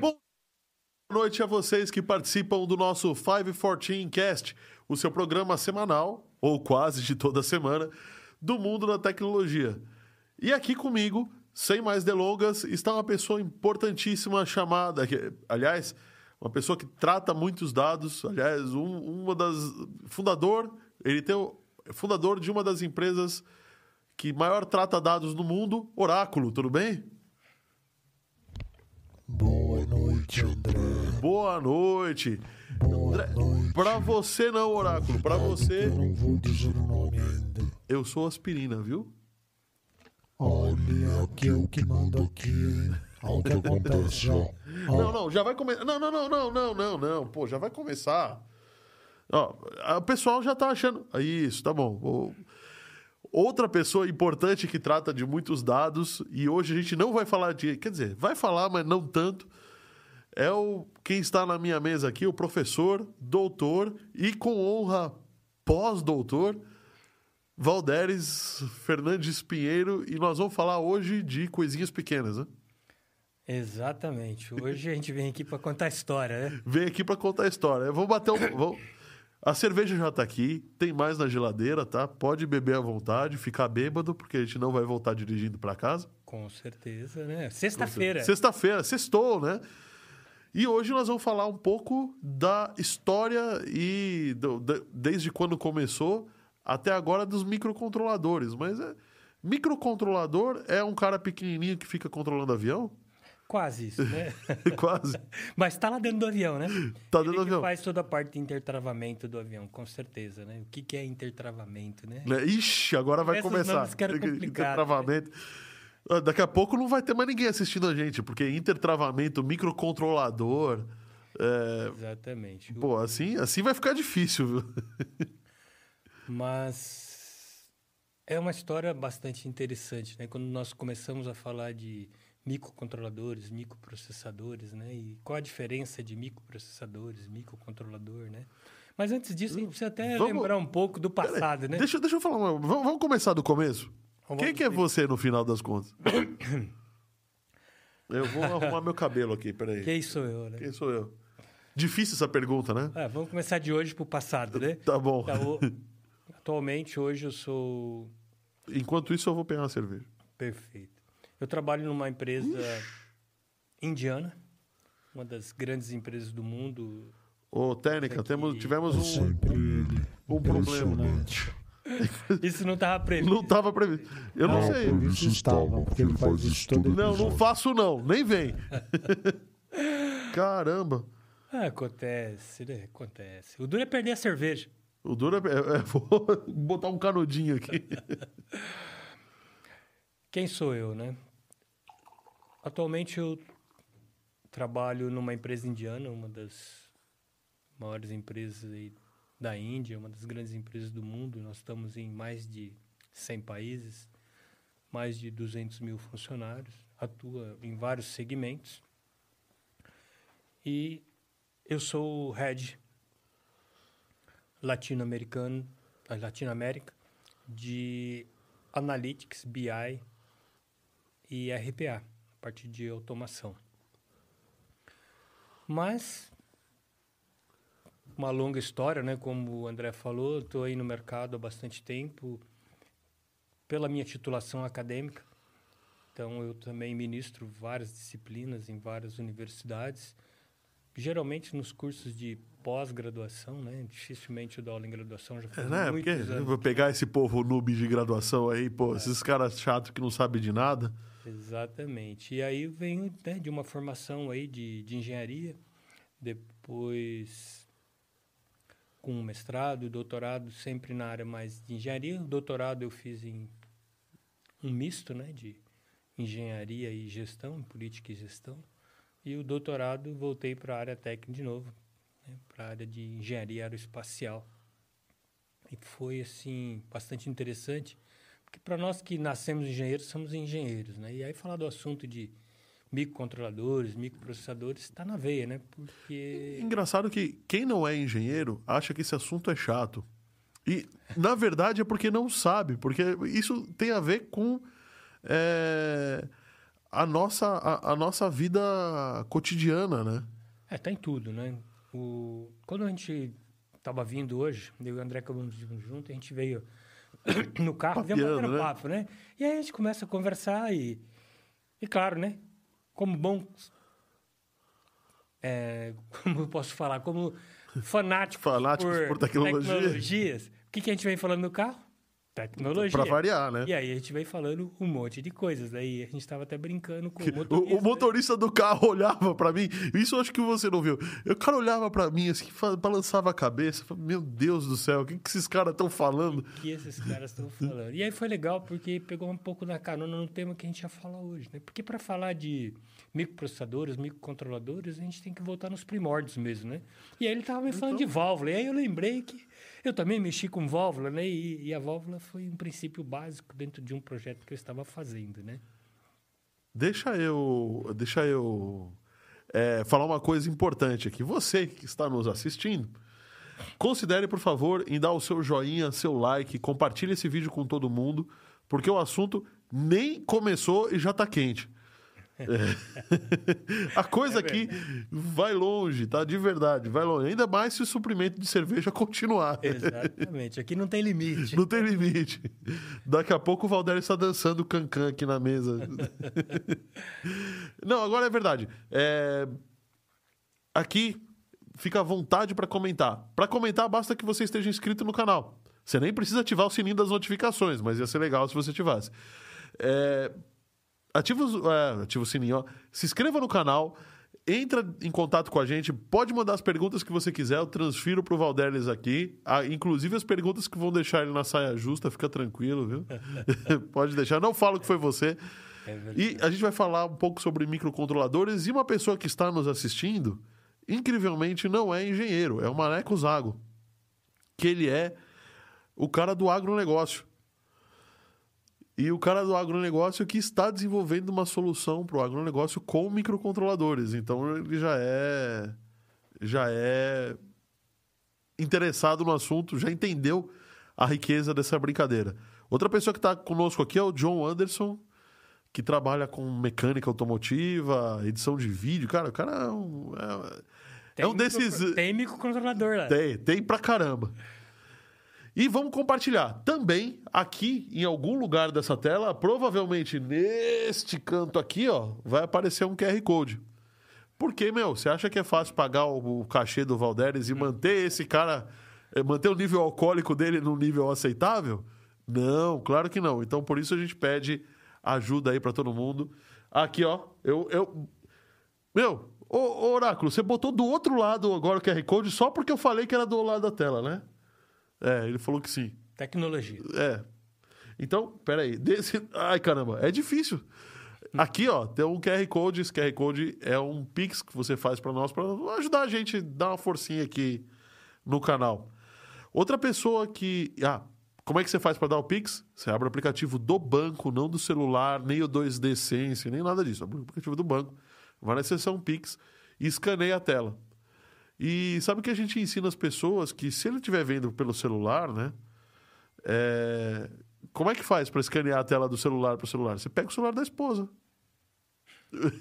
Boa noite a vocês que participam do nosso 514 Cast, o seu programa semanal, ou quase de toda semana, do mundo da tecnologia. E aqui comigo, sem mais delongas, está uma pessoa importantíssima chamada, que, aliás, uma pessoa que trata muitos dados, aliás, um, uma das fundador, ele tem o fundador de uma das empresas que maior trata dados no mundo, Oráculo, tudo bem? Boa noite, André. Boa noite. Boa André, noite. Pra você não, Oráculo, pra você, Eu não vou dizer o nome ainda. eu sou aspirina, viu? Olha, aqui o que manda aqui? Olha o que acontece, Não, não, já vai começar. Não, não, não, não, não, não, não. Pô, já vai começar. Ó, o pessoal já tá achando. Isso, tá bom. O- Outra pessoa importante que trata de muitos dados, e hoje a gente não vai falar de. Quer dizer, vai falar, mas não tanto. É o quem está na minha mesa aqui, o professor, doutor e com honra pós-doutor, Valderes Fernandes Pinheiro, e nós vamos falar hoje de coisinhas pequenas, né? Exatamente. Hoje a gente vem aqui para contar história, né? Vem aqui pra contar a história. Vou bater um. vou- A cerveja já tá aqui, tem mais na geladeira, tá? Pode beber à vontade, ficar bêbado, porque a gente não vai voltar dirigindo pra casa. Com certeza, né? Sexta-feira. Sexta-feira, sextou, né? E hoje nós vamos falar um pouco da história e do- da- desde quando começou até agora dos microcontroladores. Mas é, microcontrolador é um cara pequenininho que fica controlando avião? Quase isso, né? Quase. Mas tá lá dentro do avião, né? Tá Ele dentro do que avião. faz toda a parte de intertravamento do avião, com certeza, né? O que, que é intertravamento, né? Né? Ixi, agora vai Esses começar. Intertravamento. Ah, Daqui a pouco não vai ter mais ninguém assistindo a gente, porque intertravamento, microcontrolador. é, Exatamente. Pô, assim, assim vai ficar difícil, viu? Mas é uma história bastante interessante, né? Quando nós começamos a falar de microcontroladores, microprocessadores, né? E qual a diferença de microprocessadores, microcontrolador, né? Mas antes disso, a gente precisa até Vamos- lembrar um pouco do passado, né? Deixa, deixa eu falar uma... Vamos, vamos começar do começo? Vamos Quem que é você no final das contas? eu vou arrumar meu cabelo aqui, peraí. Quem sou eu, né? Quem sou eu? Difícil essa pergunta, né? Ah, vamos começar de hoje pro passado, né? Tá bom. Tá, o- Atualmente, hoje eu sou Enquanto isso, eu vou pegar uma cerveja. perfeito. Eu trabalho numa empresa indiana, uma das grandes empresas do mundo. Ô, Técnica, temos, tivemos é um, ele. um problema. Isso não estava previsto. Não estava previsto. Eu não, sei. por isso estava, porque ele faz isso todo Não, não faço não, nem vem. Caramba. Ah, acontece, né? Acontece. O duro é perder a cerveja. O duro é, é- é- Vou botar um canudinho aqui. Quem sou eu, né? Atualmente eu trabalho numa empresa indiana, uma das maiores empresas da Índia, uma das grandes empresas do mundo. Nós estamos em mais de 100 países, mais de 200 mil funcionários, atua em vários segmentos. E eu sou o head latino-americano, a Latinoamérica, de Analytics, BI e RPA, parte de automação. Mas uma longa história, né? Como o André falou, estou aí no mercado há bastante tempo pela minha titulação acadêmica. Então eu também ministro várias disciplinas em várias universidades, geralmente nos cursos de pós-graduação, né? Dificilmente eu dou aula em graduação, já É, faz né? Porque muitos eu anos. vou pegar esse povo noob de graduação aí, pô, esses caras chatos que não sabem de nada. Exatamente. E aí venho né, de uma formação aí de, de engenharia, depois com um mestrado, doutorado sempre na área mais de engenharia. O doutorado eu fiz em um misto, né, de engenharia e gestão, política e gestão. E o doutorado voltei para a área técnica de novo, né, para a área de engenharia aeroespacial. E foi assim bastante interessante, porque para nós que nascemos engenheiros, somos engenheiros, né? E aí falar do assunto de microcontroladores, microprocessadores, está na veia, né? Porque Engraçado que quem não é engenheiro acha que esse assunto é chato. E, na verdade, é porque não sabe, porque isso tem a ver com é, a nossa, a, a nossa vida cotidiana, né? É, tá em tudo, né? O... Quando a gente tava vindo hoje, eu e o André acabamos junto, a gente veio no carro, veio Papeando, batendo né? papo, né? E aí a gente começa a conversar e... E claro, né? Como bom... É, como eu posso falar? Como fanático Fanáticos por tecnologia. tecnologias. O que, que a gente vem falando no carro? Tecnologia. Pra variar, né? E aí a gente veio falando um monte de coisas. Daí a gente tava até brincando com o O, motorista. o motorista do carro olhava pra mim, isso eu acho que você não viu. O cara olhava pra mim assim, balançava a cabeça, falava, meu Deus do céu, o que, que esses caras estão falando? que esses caras estão falando. E aí foi legal porque pegou um pouco na carona no tema que a gente ia falar hoje, né? Porque para falar de microprocessadores, microcontroladores, a gente tem que voltar nos primórdios mesmo, né? E aí ele tava me falando de válvula. E aí eu lembrei que eu também mexi com válvula, né? E, e a válvula foi um princípio básico dentro de um projeto que eu estava fazendo, né? Deixa eu, deixa eu é, falar uma coisa importante aqui. Você que está nos assistindo, considere, por favor, em dar o seu joinha, seu like, compartilhe esse vídeo com todo mundo, porque o assunto nem começou e já está quente. É. A coisa aqui vai longe, tá? De verdade, vai longe. Ainda mais se o suprimento de cerveja continuar. Exatamente. Aqui não tem limite. Não tem limite. Daqui a pouco o Valder está dançando cancan aqui na mesa. Não, agora é verdade. É, Aqui fica à vontade para comentar. Para comentar, basta que você esteja inscrito no canal. Você nem precisa ativar o sininho das notificações, mas ia ser legal se você ativasse. É, Ativa, é, ativa o sininho, ó. Se inscreva no canal, entra em contato com a gente, pode mandar as perguntas que você quiser, eu transfiro pro Valderes aqui, ah, inclusive as perguntas que vão deixar ele na saia justa, fica tranquilo, viu? pode deixar, não falo que foi você. É. E a gente vai falar um pouco sobre microcontroladores e uma pessoa que está nos assistindo, incrivelmente não é engenheiro, é o Maneco Zago, que ele é o cara do agronegócio. E o cara do agronegócio que está desenvolvendo uma solução para o agronegócio com microcontroladores. Então ele já é já é interessado no assunto, já entendeu a riqueza dessa brincadeira. Outra pessoa que está conosco aqui é o John Anderson, que trabalha com mecânica automotiva, edição de vídeo. Cara, o cara é um, é, é um micro- desses. Tem microcontrolador lá. Tem, tem pra caramba. E vamos compartilhar. Também, aqui, em algum lugar dessa tela, provavelmente neste canto aqui, ó, vai aparecer um QR Code. Porque, meu, você acha que é fácil pagar o, cachê do Valderes e manter esse cara, eh, manter o nível alcoólico dele num nível aceitável? Não, claro que não. Então, por isso a gente pede ajuda aí pra todo mundo. Aqui, ó, eu, eu meu, ô, ô, Oráculo, você botou do outro lado agora o QR Code só porque eu falei que era do lado da tela, né? É, ele falou que sim. Tecnologia. É. Então, peraí. Desse... Ai, caramba, é difícil. Aqui, ó, tem um QR Code. Esse QR Code é um Pix que você faz para nós, para ajudar a gente, dar uma forcinha aqui no canal. Outra pessoa que. Ah, como é que você faz para dar o Pix? Você abre o aplicativo do banco, não do celular, nem o 2D Sense, nem nada disso. Abre o aplicativo do banco, vai na seção Pix e escaneia a tela. E sabe o que a gente ensina as pessoas? Que se ele estiver vendo pelo celular, né? É, Como é que faz para escanear a tela do celular para o celular? Você pega o celular da esposa.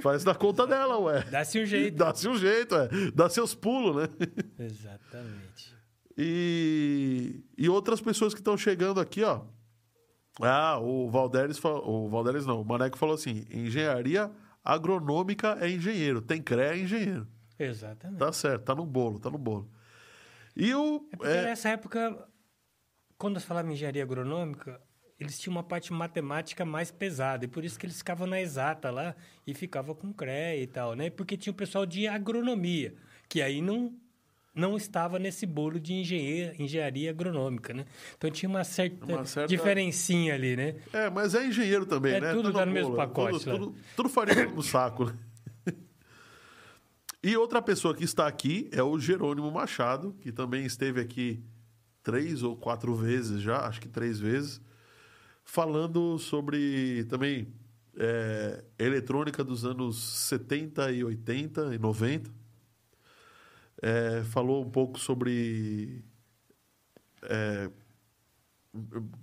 faz da conta dela, ué. Dá-se um jeito. Dá-se um jeito, é. Dá seus pulos, né? Exatamente. E, e outras pessoas que estão chegando aqui, ó. Ah, o Valderes, fa- o Valderes não, o Maneco falou assim: engenharia agronômica é engenheiro, tem CREA é engenheiro. Exatamente. Tá certo, tá no bolo, tá no bolo. E o. É porque é, nessa época, quando se falava em engenharia agronômica, eles tinham uma parte matemática mais pesada. E por isso que eles ficavam na exata lá e ficavam com CREA e tal, né? Porque tinha o pessoal de agronomia, que aí não, não estava nesse bolo de engenharia, engenharia agronômica, né? Então tinha uma certa, Uma certa- diferencinha ali, né? é, mas é engenheiro também, É né? tudo Tá tá no mesmo bolo, pacote, Tudo, tudo, tudo farinha no saco. né? E outra pessoa que está aqui é o Jerônimo Machado, que também esteve aqui três ou quatro vezes já, acho que três vezes, falando sobre também é, eletrônica dos anos 70 e 80 e 90. É, falou um pouco sobre é,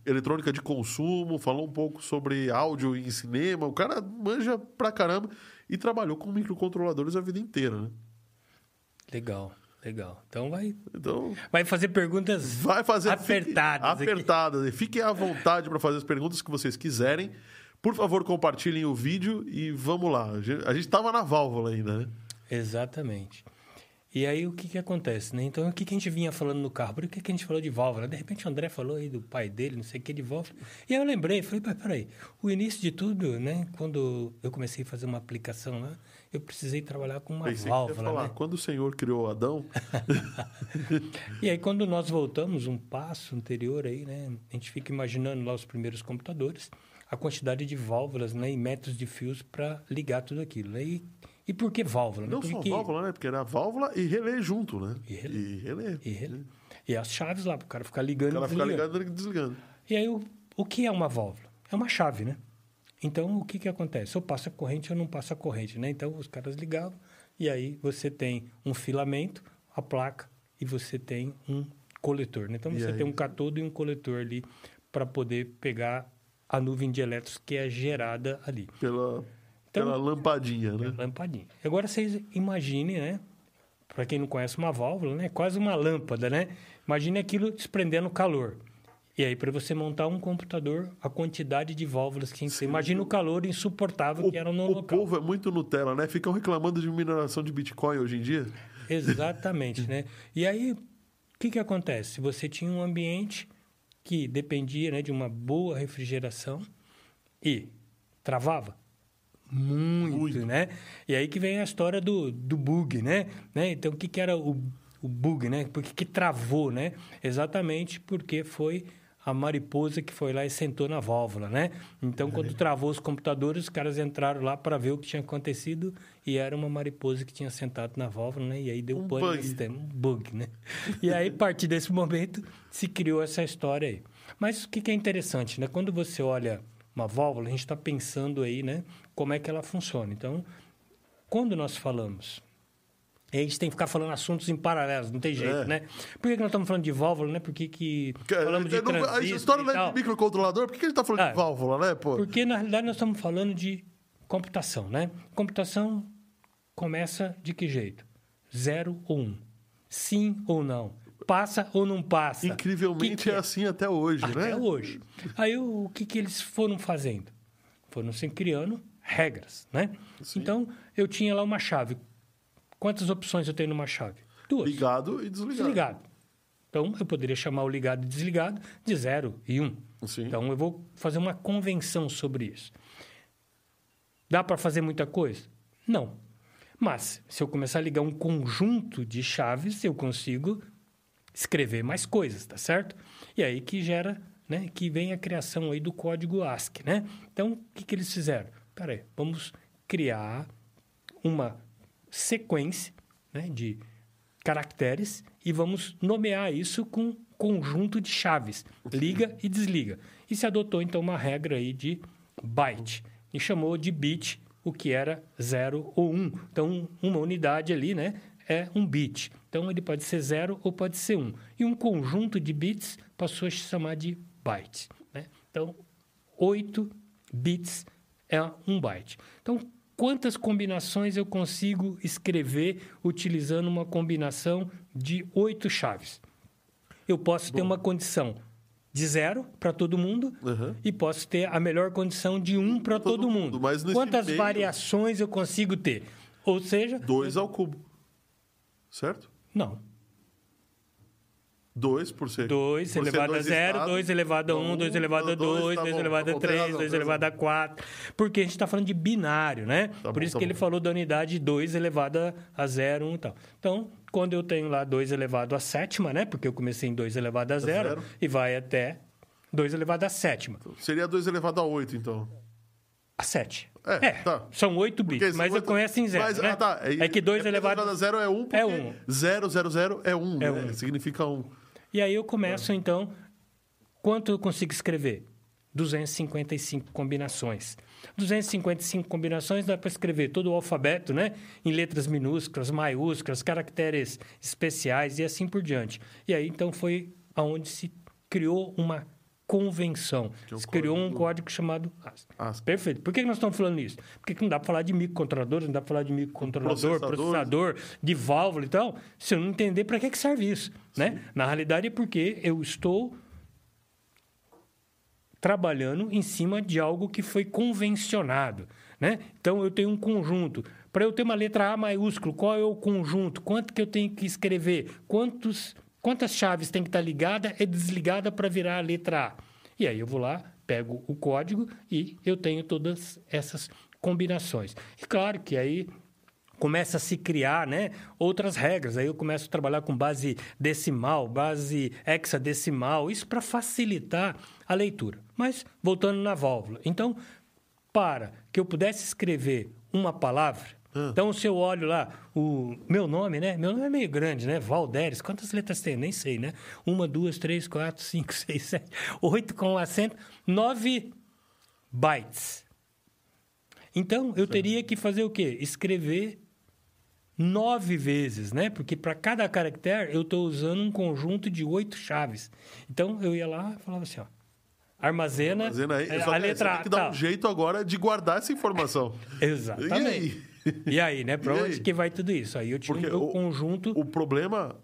eletrônica de consumo, falou um pouco sobre áudio em cinema. O cara manja pra caramba e trabalhou com microcontroladores a vida inteira, né? Legal, legal. Então vai, Então, vai fazer perguntas vai fazer apertadas. Fique, apertadas. Fiquem à vontade para fazer as perguntas que vocês quiserem. Por favor, compartilhem o vídeo e vamos lá. A gente- A gente tava na válvula ainda, né? Exatamente. E aí o que, que acontece, né? Então o que, que a gente vinha falando no carro? Por que, que a gente falou de válvula? De repente o André falou aí do pai dele, não sei o que, de válvula. E aí eu lembrei, falei, "Pai, peraí, o início de tudo, né? Quando eu comecei a fazer uma aplicação lá, eu precisei trabalhar com uma Pensei que válvula, falar, né? quando o Senhor criou Adão, E aí, quando nós voltamos um passo anterior aí, né? A gente fica imaginando lá os primeiros computadores, a quantidade de válvulas, né? E metros de fios para ligar tudo aquilo. né? E, por que válvula? né? não Porque- só válvula, né? Porque era válvula e relé junto, né? E relé. E relé. E, rele- e as chaves lá, para o cara ficar ligando Ela e fica desligando. ligada e desligando. E aí, o, o que é uma válvula? É uma chave, né? Então, o que, que acontece? Ou passa corrente ou não passa corrente, né? Então, os caras ligavam e aí você tem um filamento, a placa, e você tem um coletor, né? Então, E você aí? tem um catodo e um coletor ali para poder pegar a nuvem de elétrons que é gerada ali. Pela, Então- pela lampadinha, né? Lampadinha. Agora, vocês imaginem, né? Para quem não conhece uma válvula, né? Quase uma lâmpada, né? Imagine aquilo desprendendo calor. E aí, para você montar um computador, a quantidade de válvulas que ser. Imagina o calor insuportável O, que era no o local. povo é muito Nutella, né? Ficam reclamando de mineração de Bitcoin hoje em dia. Exatamente, né? E aí, o que, que acontece? Você tinha um ambiente que dependia né, de uma boa refrigeração e travava muito, Muito. né? E aí que vem a história do, do bug, né? né? Então, o que, que era o, o bug, né? Por que, que travou, né? Exatamente porque foi a mariposa que foi lá e sentou na válvula, né? Então, quando travou os computadores, os caras entraram lá para ver o que tinha acontecido e era uma mariposa que tinha sentado na válvula, né? E aí deu Um pânico bug. no sistema, um bug, né? E aí, a partir desse momento, se criou essa história aí. Mas o que, que é interessante, né? Quando você olha uma válvula, a gente está pensando aí, né? Como é que ela funciona. Então, quando nós falamos a gente tem que ficar falando assuntos em paralelos, não tem jeito, É. né? Por que, que nós estamos falando de válvula, né? Por que, que falamos de não- a história e não é de microcontrolador, por que a gente tá falando Ah, de válvula, né, pô? Porque, na realidade, nós estamos falando de computação, né? Computação começa de que jeito? Zero ou um. Sim ou não. Passa ou não passa. Incrivelmente Que que é assim até hoje, Até né? hoje. Aí o, o que, que eles foram fazendo? Foram se criando regras, né? Sim. Então, eu tinha lá uma chave. Quantas opções eu tenho numa chave? Duas. Ligado e desligado. Desligado. Então, eu poderia chamar o ligado e desligado de zero e um. Sim. Então, eu vou fazer uma convenção sobre isso. Dá para fazer muita coisa? Não. Mas, se eu começar a ligar um conjunto de chaves, eu consigo escrever mais coisas, tá certo? E aí que gera, né, que vem a criação aí do código ASCII, né? Então, o que, que eles fizeram? Peraí, vamos criar uma sequência né, de caracteres e vamos nomear isso com conjunto de chaves, liga e desliga. E se adotou então uma regra aí de byte e chamou de bit o que era 0 ou 1. Um. Então, uma unidade ali, né, é um bit. Então, ele pode ser 0 ou pode ser 1. Um. E um conjunto de bits passou a se chamar de byte. Né? Então, 8 bits é um byte. Então, quantas combinações eu consigo escrever utilizando uma combinação de oito chaves? Eu posso ter uma condição de zero para todo mundo Uhum. e posso ter a melhor condição de um para todo todo, mundo, mundo. Quantas meio- variações eu consigo ter? Ou seja, 2 ao cubo. Certo? não. 2 por ser. 2 por ser elevado a dois 0, estados. 2 elevado a 1, Não, 2 elevado a não, dois, 2, tá 2 bom, elevado tá a bom, tem 3, razão, 2 tem elevado a 4. Porque a gente está falando de binário, né? Tá Por bom, isso tá que ele bom. falou da unidade 2 elevado a- a 0, 1 e tal. Então, quando eu tenho lá 2 elevado a sétima, né? Porque eu comecei em 2 elevado a 0 zero. e vai até 2 elevado a sétima. Seria 2 elevado a 8, então. A 7. É, tá. São 8 Porque bits, são mas eu oito- conheço em 0, mas, né? ah, tá. É que 2 porque elevado... a 0 é 1, um, porque É um. 0, 0, 0 é 1, um, É né? um. Significa 1. Um. E aí eu começo, então, quanto eu consigo escrever? 255 combinações. 255 combinações dá para escrever todo o alfabeto, né? Em letras minúsculas, maiúsculas, caracteres especiais e assim por diante. E aí, então, foi aonde se criou uma convenção. Que é Se criou um código- código chamado ASP. ASP. Perfeito. Por que nós estamos falando isso? Porque que não dá para falar de microcontroladores, não dá para falar de microcontrolador, processador, de válvula e tal, se eu não entender para que, que serve isso. Né? Na realidade é porque eu estou trabalhando em cima de algo que foi convencionado. Né? Então, eu tenho um conjunto. Para eu ter uma letra A maiúsculo, qual é o conjunto? Quanto que eu tenho que escrever? Quantos, quantas chaves tem que estar ligada e desligada para virar a letra A? E aí eu vou lá, pego o código e eu tenho todas essas combinações. E claro que aí começa a se criar né, outras regras. Aí eu começo a trabalhar com base decimal, base hexadecimal, isso para facilitar a leitura. Mas voltando na válvula. Então, para que eu pudesse escrever uma palavra, então se eu olho lá o meu nome, né? Meu nome é meio grande, né? Valderes. Quantas letras tem? Nem sei, né? Uma, duas, três, quatro, cinco, seis, sete, oito com acento, nove bytes. Então, eu teria que fazer o quê? Escrever nove vezes, né? Porque para cada caractere eu estou usando um conjunto de oito chaves. Então, eu ia lá e falava assim, ó. Armazena, Fazendo aí, é, a que letra A. tem que dar um jeito agora de guardar essa informação. Exatamente. E aí? Né? Para E onde aí? que vai tudo isso? Aí eu tinha Porque o o- conjunto... O problema,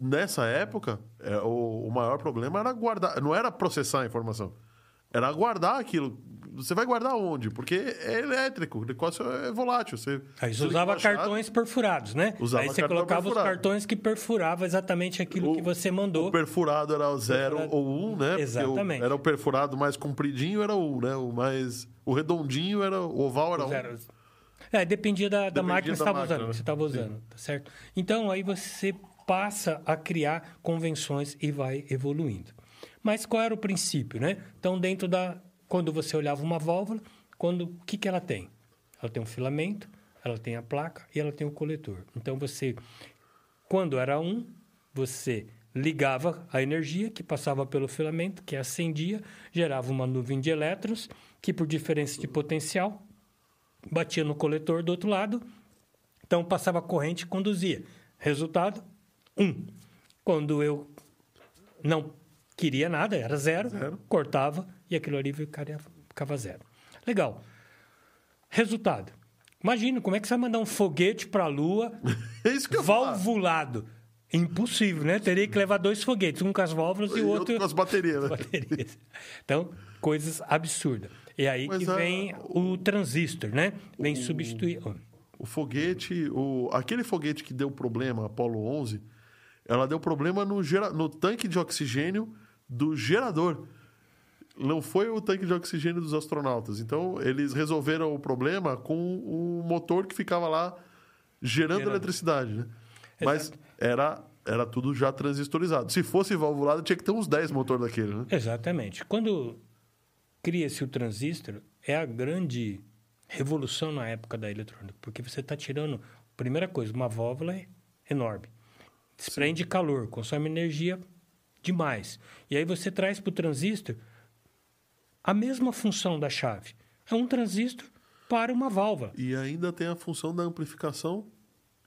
nessa época, é, o, o maior problema era guardar. Não era processar a informação. Era guardar aquilo. Você vai guardar onde? Porque é elétrico, o negócio é volátil. Você, Aí você usava chave, cartões perfurados, né? Usava aí você colocava perfurado. os cartões que perfuravam exatamente aquilo que você mandou. O perfurado era o zero ou um, né? Porque o- Exatamente. era o perfurado mais compridinho, era o um, né? O mais. O redondinho era. O oval era um. É, dependia da, da Dependia máquina que você estava usando, né? você estava usando, tá certo? Então, aí você passa a criar convenções e vai evoluindo. Mas qual era o princípio, né? Então, dentro da... Quando você olhava uma válvula, quando, o que, que ela tem? Ela tem um filamento, ela tem a placa e ela tem o coletor. Então, você... Quando era um, você ligava a energia que passava pelo filamento, que acendia, gerava uma nuvem de elétrons, que por diferença de potencial batia no coletor do outro lado, então passava corrente e conduzia. Resultado, um. Quando eu não queria nada, era zero, Zero. cortava e aquilo ali ficava zero. Legal. Resultado. Imagina, como é que você vai mandar um foguete para a Lua É isso que eu falo. valvulado? Impossível, né? Teria que levar dois foguetes, um com as válvulas e o outro com as baterias, né? baterias. Então, coisas absurdas. E aí Mas que a- vem o transistor, né? Vem substituir. O foguete, o, aquele foguete que deu problema, Apollo 11, ela deu problema no, gera, no tanque de oxigênio do gerador. Não foi o tanque de oxigênio dos astronautas. Então, eles resolveram o problema com o motor que ficava lá gerando Gerando. eletricidade, né? Mas era, era tudo já transistorizado. Se fosse valvulado, tinha que ter uns 10 motores daquele, né? Exatamente. Quando cria-se o transistor, é a grande revolução na época da eletrônica, porque você está tirando, primeira coisa, uma válvula é enorme. Desprende calor, consome energia demais. E aí você traz para o transistor a mesma função da chave. É um transistor para uma válvula. E ainda tem a função da amplificação,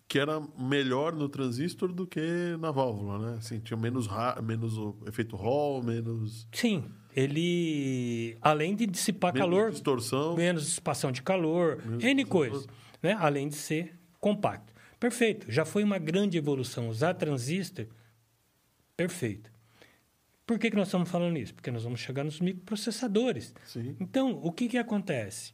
que era melhor no transistor do que na válvula, né? Assim, tinha menos, menos o efeito Hall, menos, Sim, ele, além de dissipar menos calor, distorção. menos dissipação de calor, N coisas, né? além de ser compacto. Perfeito, já foi uma grande evolução. Usar transistor, perfeito. Por que, que nós estamos falando isso? Porque nós vamos chegar nos microprocessadores. Sim. Então, o que, que acontece?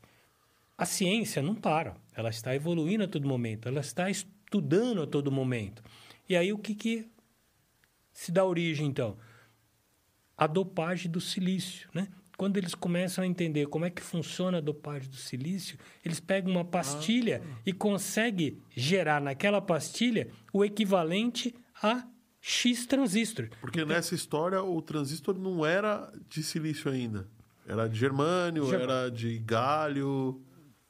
A ciência não para, ela está evoluindo a todo momento, ela está estudando a todo momento. E aí, o que, que se dá origem, então? A dopagem do silício, né? Quando eles começam a entender como é que funciona a dopagem do silício, eles pegam uma pastilha e conseguem gerar naquela pastilha o equivalente a X transistor. Porque nessa história o transistor não era de silício ainda. Era de germânio, Germânio. era de galho.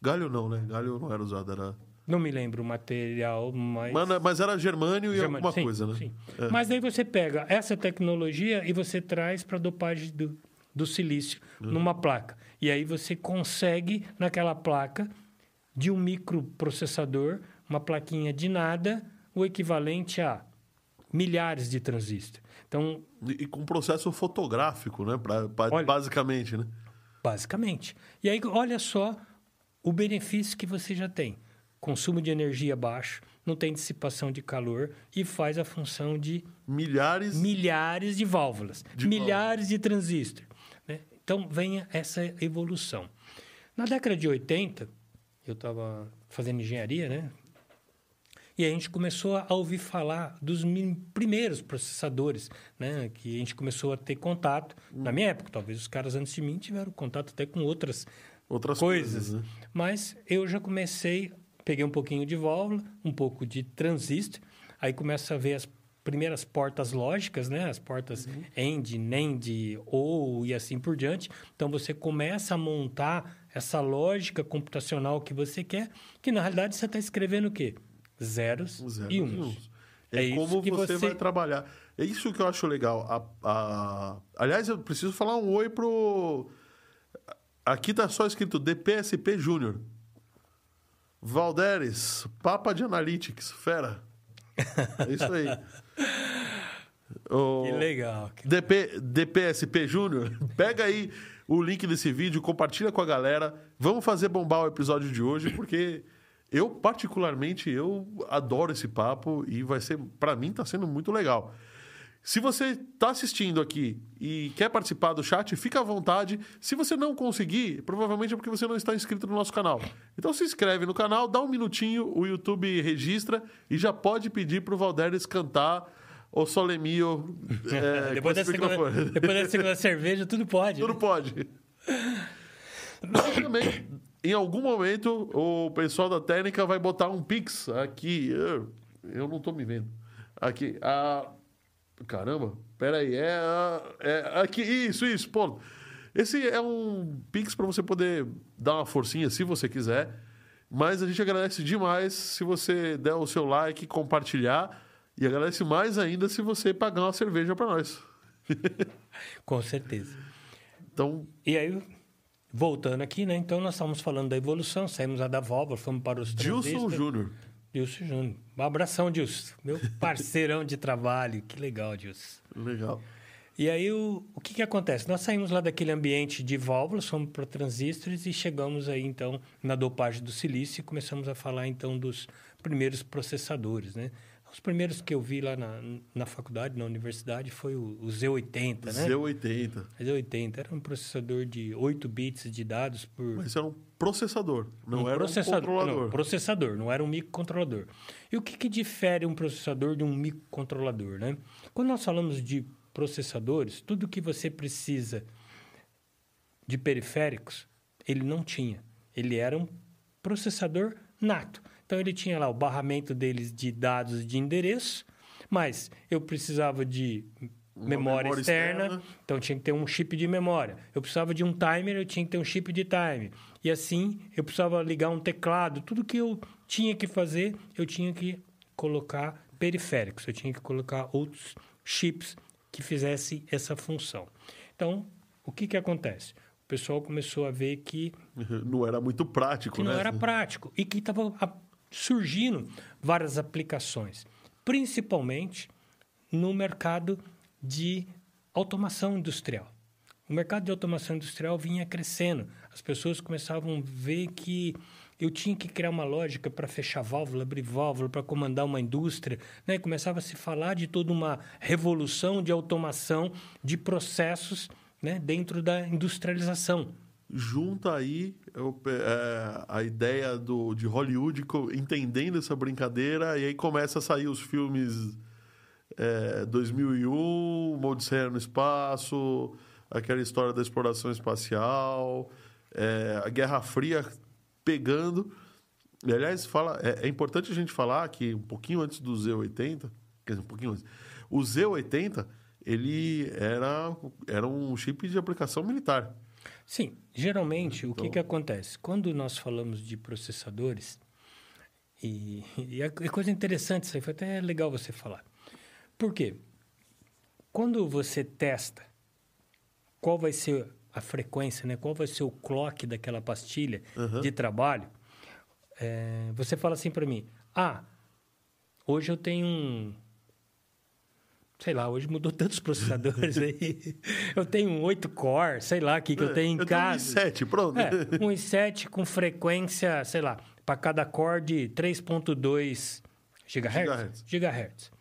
Galho não, né? Galho não era usado, era. Não me lembro o material, mas... Mas, mas era germânio e Germânio, alguma sim, coisa, né? sim. É. Mas aí você pega essa tecnologia e você traz para a dopagem do, do silício Uhum. numa placa. E aí você consegue, naquela placa, de um microprocessador, uma plaquinha de nada, o equivalente a milhares de transistores. Então, E, e com processo fotográfico, né? Pra, pra- Olha- basicamente, né? basicamente. E aí, olha só o benefício que você já tem. Consumo de energia baixo, não tem dissipação de calor e faz a função de Milhares. milhares de válvulas, De milhares de transistores. né? Então, vem essa evolução. Na década de 80, eu estava fazendo engenharia, né? E a gente começou a ouvir falar dos primeiros processadores, né? Que a gente começou a ter contato. Na minha época, talvez os caras antes de mim tiveram contato até com outras Outras coisas. coisas, né? Mas eu já comecei, peguei um pouquinho de válvula, um pouco de transistor, aí começa a ver as primeiras portas lógicas, né? As portas AND, NAND, OU e assim por diante. Então você começa a montar essa lógica computacional que você quer, que na realidade você está escrevendo o quê? Zeros, Zero e uns. uns. É, É como você, você- vai trabalhar. É isso que eu acho legal. A- a- Aliás, eu preciso falar um oi pro. Aqui tá só escrito DPSP Júnior. Valderes, Papa de Analytics, fera. É isso aí. O- Que legal. DP, DPSP Júnior, pega aí o link desse vídeo, compartilha com a galera. Vamos fazer bombar o episódio de hoje, porque eu, particularmente, eu adoro esse papo e vai ser, para mim, tá sendo muito legal. Se você está assistindo aqui e quer participar do chat, fica à vontade. Se você não conseguir, provavelmente é porque você não está inscrito no nosso canal. Então se inscreve no canal, dá um minutinho, o YouTube registra e já pode pedir para o Valderes cantar o Solemio é, depois, da segunda, depois da segunda cerveja, tudo pode. Tudo né? pode. Mas também, em algum momento, o pessoal da técnica vai botar um Pix aqui. Eu, eu não tô me vendo. Aqui. A... Caramba, peraí. É, é aqui. Isso, isso. Pô, esse é um Pix para você poder dar uma forcinha se você quiser. Mas a gente agradece demais se você der o seu like, compartilhar. E agradece mais ainda se você pagar uma cerveja para nós. Com certeza. Então, E aí, voltando aqui, né? Então, nós estávamos falando da evolução, saímos da válvula, fomos para os transistores. Júnior. Dilson Júnior. Um abração, Dilson. Meu parceirão de trabalho. Que legal, Dilson. Legal. E aí, o, o que, que acontece? Nós saímos lá daquele ambiente de válvulas, fomos para transistores e chegamos aí, então, na dopagem do silício e começamos a falar, então, dos primeiros processadores, né? Os primeiros que eu vi lá na, na faculdade, na universidade, foi o, o Z80, né? Z80. Z80 era um processador de 8 bits de dados por... Mas era um processador, não um era processador, um controlador. Não, processador, não era um microcontrolador. E o que, que difere um processador de um microcontrolador, né? Quando nós falamos de processadores, tudo que você precisa de periféricos, ele não tinha. Ele era um processador nato. Então, ele tinha lá o barramento deles de dados de endereço, mas eu precisava de memória, memória externa, externa. então tinha que ter um chip de memória. Eu precisava de um timer, eu tinha que ter um chip de time. E assim, eu precisava ligar um teclado. Tudo que eu tinha que fazer, eu tinha que colocar periféricos. Eu tinha que colocar outros chips que fizessem essa função. Então, o que, que acontece? O pessoal começou a ver que Não era muito prático, que não né? era prático e que estava surgindo várias aplicações, principalmente no mercado de automação industrial. O mercado de automação industrial vinha crescendo. As pessoas começavam a ver que eu tinha que criar uma lógica para fechar válvula, abrir válvula, para comandar uma indústria. Né? Começava a se falar de toda uma revolução de automação de processos né? dentro da industrialização. Junta aí eu, é, a ideia do, de Hollywood entendendo essa brincadeira e aí começa a sair os filmes é, 2001, Uma Odisseia no Espaço, aquela história da exploração espacial, é, a Guerra Fria pegando. E, aliás, fala, é, é importante a gente falar que um pouquinho antes do Z80, quer dizer, um pouquinho antes, o Z80 ele era, era um chip de aplicação militar. Sim, geralmente o que, Então- que acontece? Quando nós falamos de processadores, e, e é é coisa interessante isso aí, foi até legal você falar. Por quê? Quando você testa qual vai ser a frequência, né? qual vai ser o clock daquela pastilha Aham. de trabalho, é, você fala assim para mim, ah, hoje eu tenho um, sei lá, hoje mudou tantos processadores aí. Eu tenho um 8 core, sei lá, que, que eu tenho em eu casa. Tenho um i7, pronto. É, um i7 com frequência, sei lá, para cada core de 3.2 GHz. Gigahertz.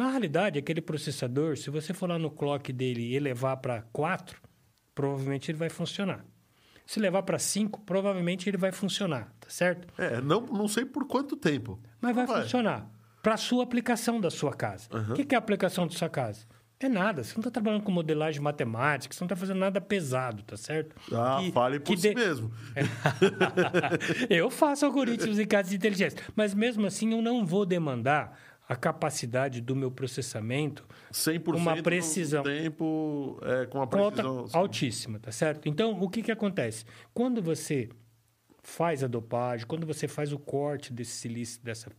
Na realidade, aquele processador, se você for lá no clock dele e elevar para 4, provavelmente ele vai funcionar. Se levar para 5, provavelmente ele vai funcionar, tá certo? É, não, não sei por quanto tempo. Mas vai, Vai. funcionar para a sua aplicação da sua casa. O que, é a aplicação da sua casa? É nada. Você não está trabalhando com modelagem matemática, você não está fazendo nada pesado, tá certo? Ah, Que- fale por que si mesmo. eu faço algoritmos em casas de inteligência, mas mesmo assim eu não vou demandar a capacidade do meu processamento 100% Uma precisão. tempo é, com a com alta, precisão. altíssima, tá certo? Então, o que, que acontece? Quando você faz a dopagem, quando você faz o corte desse silício, dessa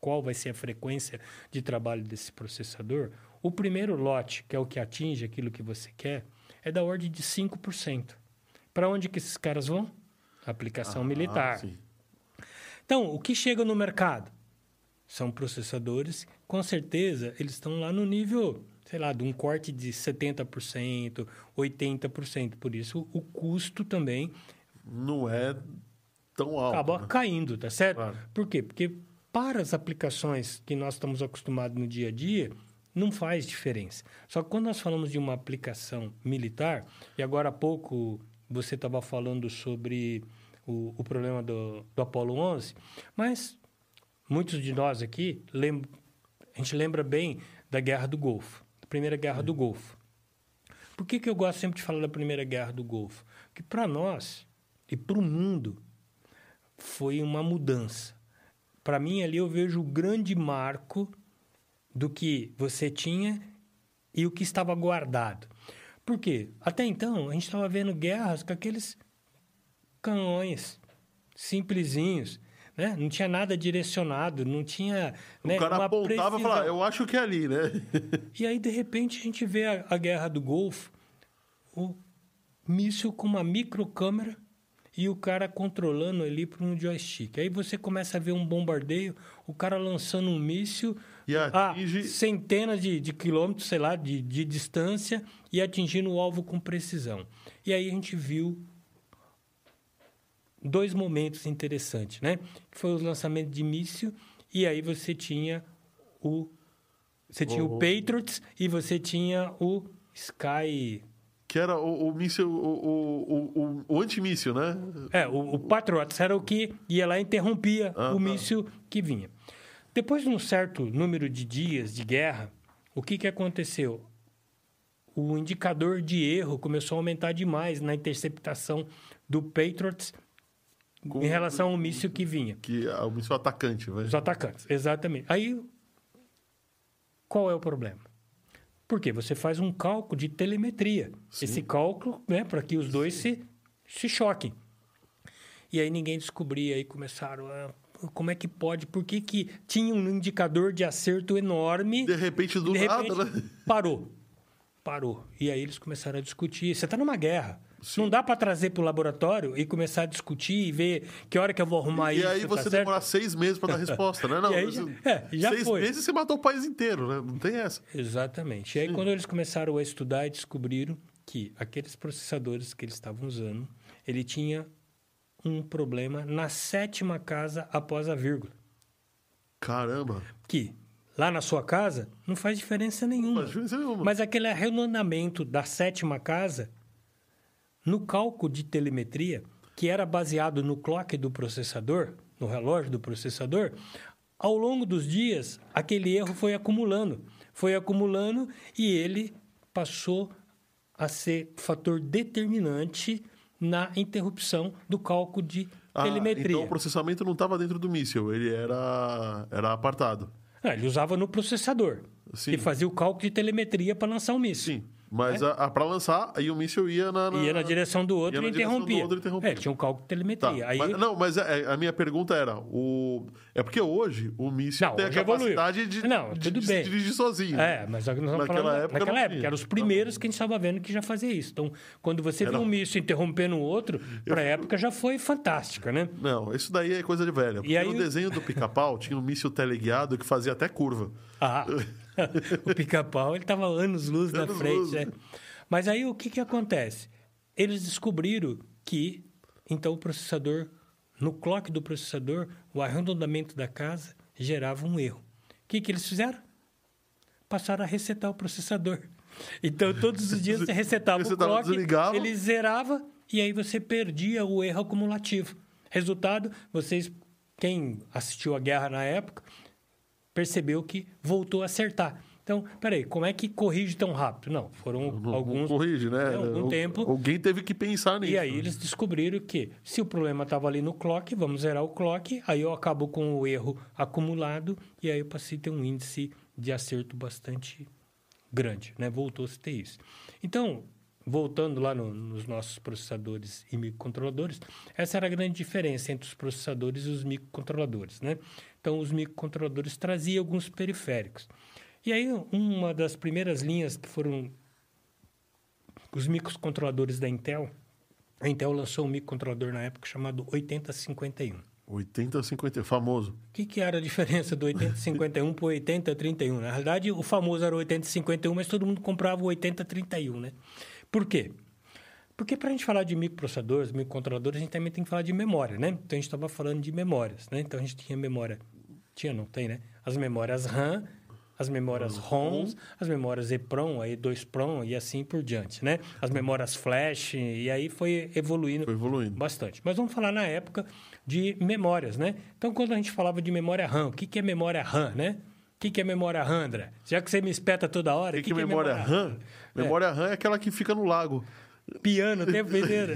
qual vai ser a frequência de trabalho desse processador, o primeiro lote, que é o que atinge aquilo que você quer, é da ordem de 5%. Para onde que esses caras vão? Aplicação militar. Ah, sim. Então, o que chega no mercado? São processadores, com certeza, eles estão lá no nível, sei lá, de um corte de 70%, 80%. Por isso, o custo também Não é tão alto. acaba né? caindo, tá certo? Claro. Por quê? Porque para as aplicações que nós estamos acostumados no dia a dia, não faz diferença. Só que quando nós falamos de uma aplicação militar, e agora há pouco você estava falando sobre o, o problema do, do Apollo 11, mas muitos de nós aqui, lem a gente lembra bem da Guerra do Golfo, da Primeira Guerra do Golfo. Por que, que eu gosto sempre de falar da Primeira Guerra do Golfo? Porque para nós e para o mundo foi uma mudança. Para mim, ali eu vejo o grande marco do que você tinha e o que estava guardado. Por quê? Até então, a gente estava vendo guerras com aqueles canhões simplesinhos, né? Não tinha nada direcionado, não tinha O né, cara apontava e falava, eu acho que é ali, né? E aí, de repente, a gente vê a, a guerra do Golfo, o míssil com uma microcâmera e o cara controlando ali por um joystick. Aí você começa a ver um bombardeio, o cara lançando um míssil E a atinge- centenas de, de quilômetros, sei lá, de, de distância e atingindo o alvo com precisão. E aí a gente viu dois momentos interessantes, né? Que foi o lançamento de míssil e aí você tinha o você tinha o Uhum. Patriots e você tinha o Sky Que era o, o míssil, o, o, o, o antimíssil, né? É, o, o Patriots era o que ia lá e interrompia Ah, o tá. míssil que vinha. Depois de um certo número de dias de guerra, o que, que aconteceu? O indicador de erro começou a aumentar demais na interceptação do Patriots Com- em relação ao míssil que vinha. Que é o míssil atacante, vai. Os atacantes, exatamente. Aí, qual é o problema? Porque você faz um cálculo de telemetria. Esse cálculo, né, para que os dois se, se choquem. E aí ninguém descobria, aí começaram a... Como é que pode? Por que, que tinha um indicador de acerto enorme De repente, do de nada, repente, né? parou. Parou. E aí eles começaram a discutir. Você está numa guerra. Não dá para trazer para o laboratório e começar a discutir e ver que hora que eu vou arrumar E isso. aí tá você certo? demorar seis meses para dar resposta, né? Não, E aí você- é, já seis foi. meses você matou o país inteiro, né? Não tem essa. Exatamente. E aí, quando eles começaram a estudar e descobriram que aqueles processadores que eles estavam usando, ele tinha um problema na sétima casa após a vírgula. Caramba. Que lá na sua casa não faz diferença nenhuma. Faz diferença nenhuma. Mas aquele arredondamento da sétima casa, no cálculo de telemetria, que era baseado no clock do processador, no relógio do processador, ao longo dos dias, aquele erro foi acumulando. Foi acumulando e ele passou a ser fator determinante na interrupção do cálculo de Ah, telemetria. então o processamento não estava dentro do míssil, ele era, era apartado. Ah, ele usava no processador. Sim. E fazia o cálculo de telemetria para lançar o míssil. Sim. Mas a, a, para lançar, aí o míssil ia na. na- Ia na direção do outro e interrompia. outro e interrompia. É, tinha um cálculo de Tá, telemetria. Aí, mas- não, mas é- é, a minha pergunta era: o... é porque hoje o míssil Não, tem a hoje evoluiu. capacidade de, Não, tudo de bem. se dirigir sozinho. É, mas nós Naquela falando época naquela época. Eram os primeiros que a gente estava vendo que já fazia isso. Então, quando você viu um míssil interrompendo o outro, para a época já foi fantástica, né? Não, isso daí é coisa de velha. Porque aí no o- desenho do pica-pau tinha um míssil teleguiado que fazia até curva. Ah, o pica-pau ele estava anos luz na Anos frente, luz. né? Mas aí o que que acontece? Eles descobriram que então o processador no clock do processador, o arredondamento da casa gerava um erro. O que que eles fizeram? Passaram a resetar o processador. Então todos os dias você resetava o clock, desligava. ele zerava e aí você perdia o erro acumulativo. Resultado, vocês quem assistiu a guerra na época percebeu que voltou a acertar. Então, peraí, como é que corrige tão rápido? Não, foram Não- alguns. corrige, né? É, algum Al- tempo. Alguém teve que pensar nisso. E aí eles descobriram que se o problema estava ali no clock, vamos zerar o clock, aí eu acabo com o erro acumulado e aí eu passei a ter um índice de acerto bastante grande, né? Voltou-se a ter isso. Então, voltando lá no- nos nossos processadores e microcontroladores, essa era a grande diferença entre os processadores e os microcontroladores, né? Então, os microcontroladores traziam alguns periféricos. E aí, uma das primeiras linhas que foram os microcontroladores da Intel, a Intel lançou um microcontrolador na época chamado 8051. 80 50, famoso. O que, que era a diferença do 8051 para o 8031? Na realidade, o famoso era o 8051, mas todo mundo comprava o 8031, né? Por quê? Porque para a gente falar de microprocessadores, microcontroladores, a gente também tem que falar de memória, né? Então, a gente estava falando de memórias, né? Então, a gente tinha memória... Tinha, não tem, né? As memórias RAM, as memórias ROMs, as memórias EPROM, a E2PROM e assim por diante, né? As memórias flash, e aí foi evoluindo Foi evoluindo. bastante. Mas vamos falar na época de memórias, né? Então, quando a gente falava de memória RAM, o que, que é memória RAM, né? O que, que é memória RAM, André? Já que você me espeta toda hora, O que, que, é memória RAM? Memória RAM é aquela que fica no lago. Piano o tempo inteiro.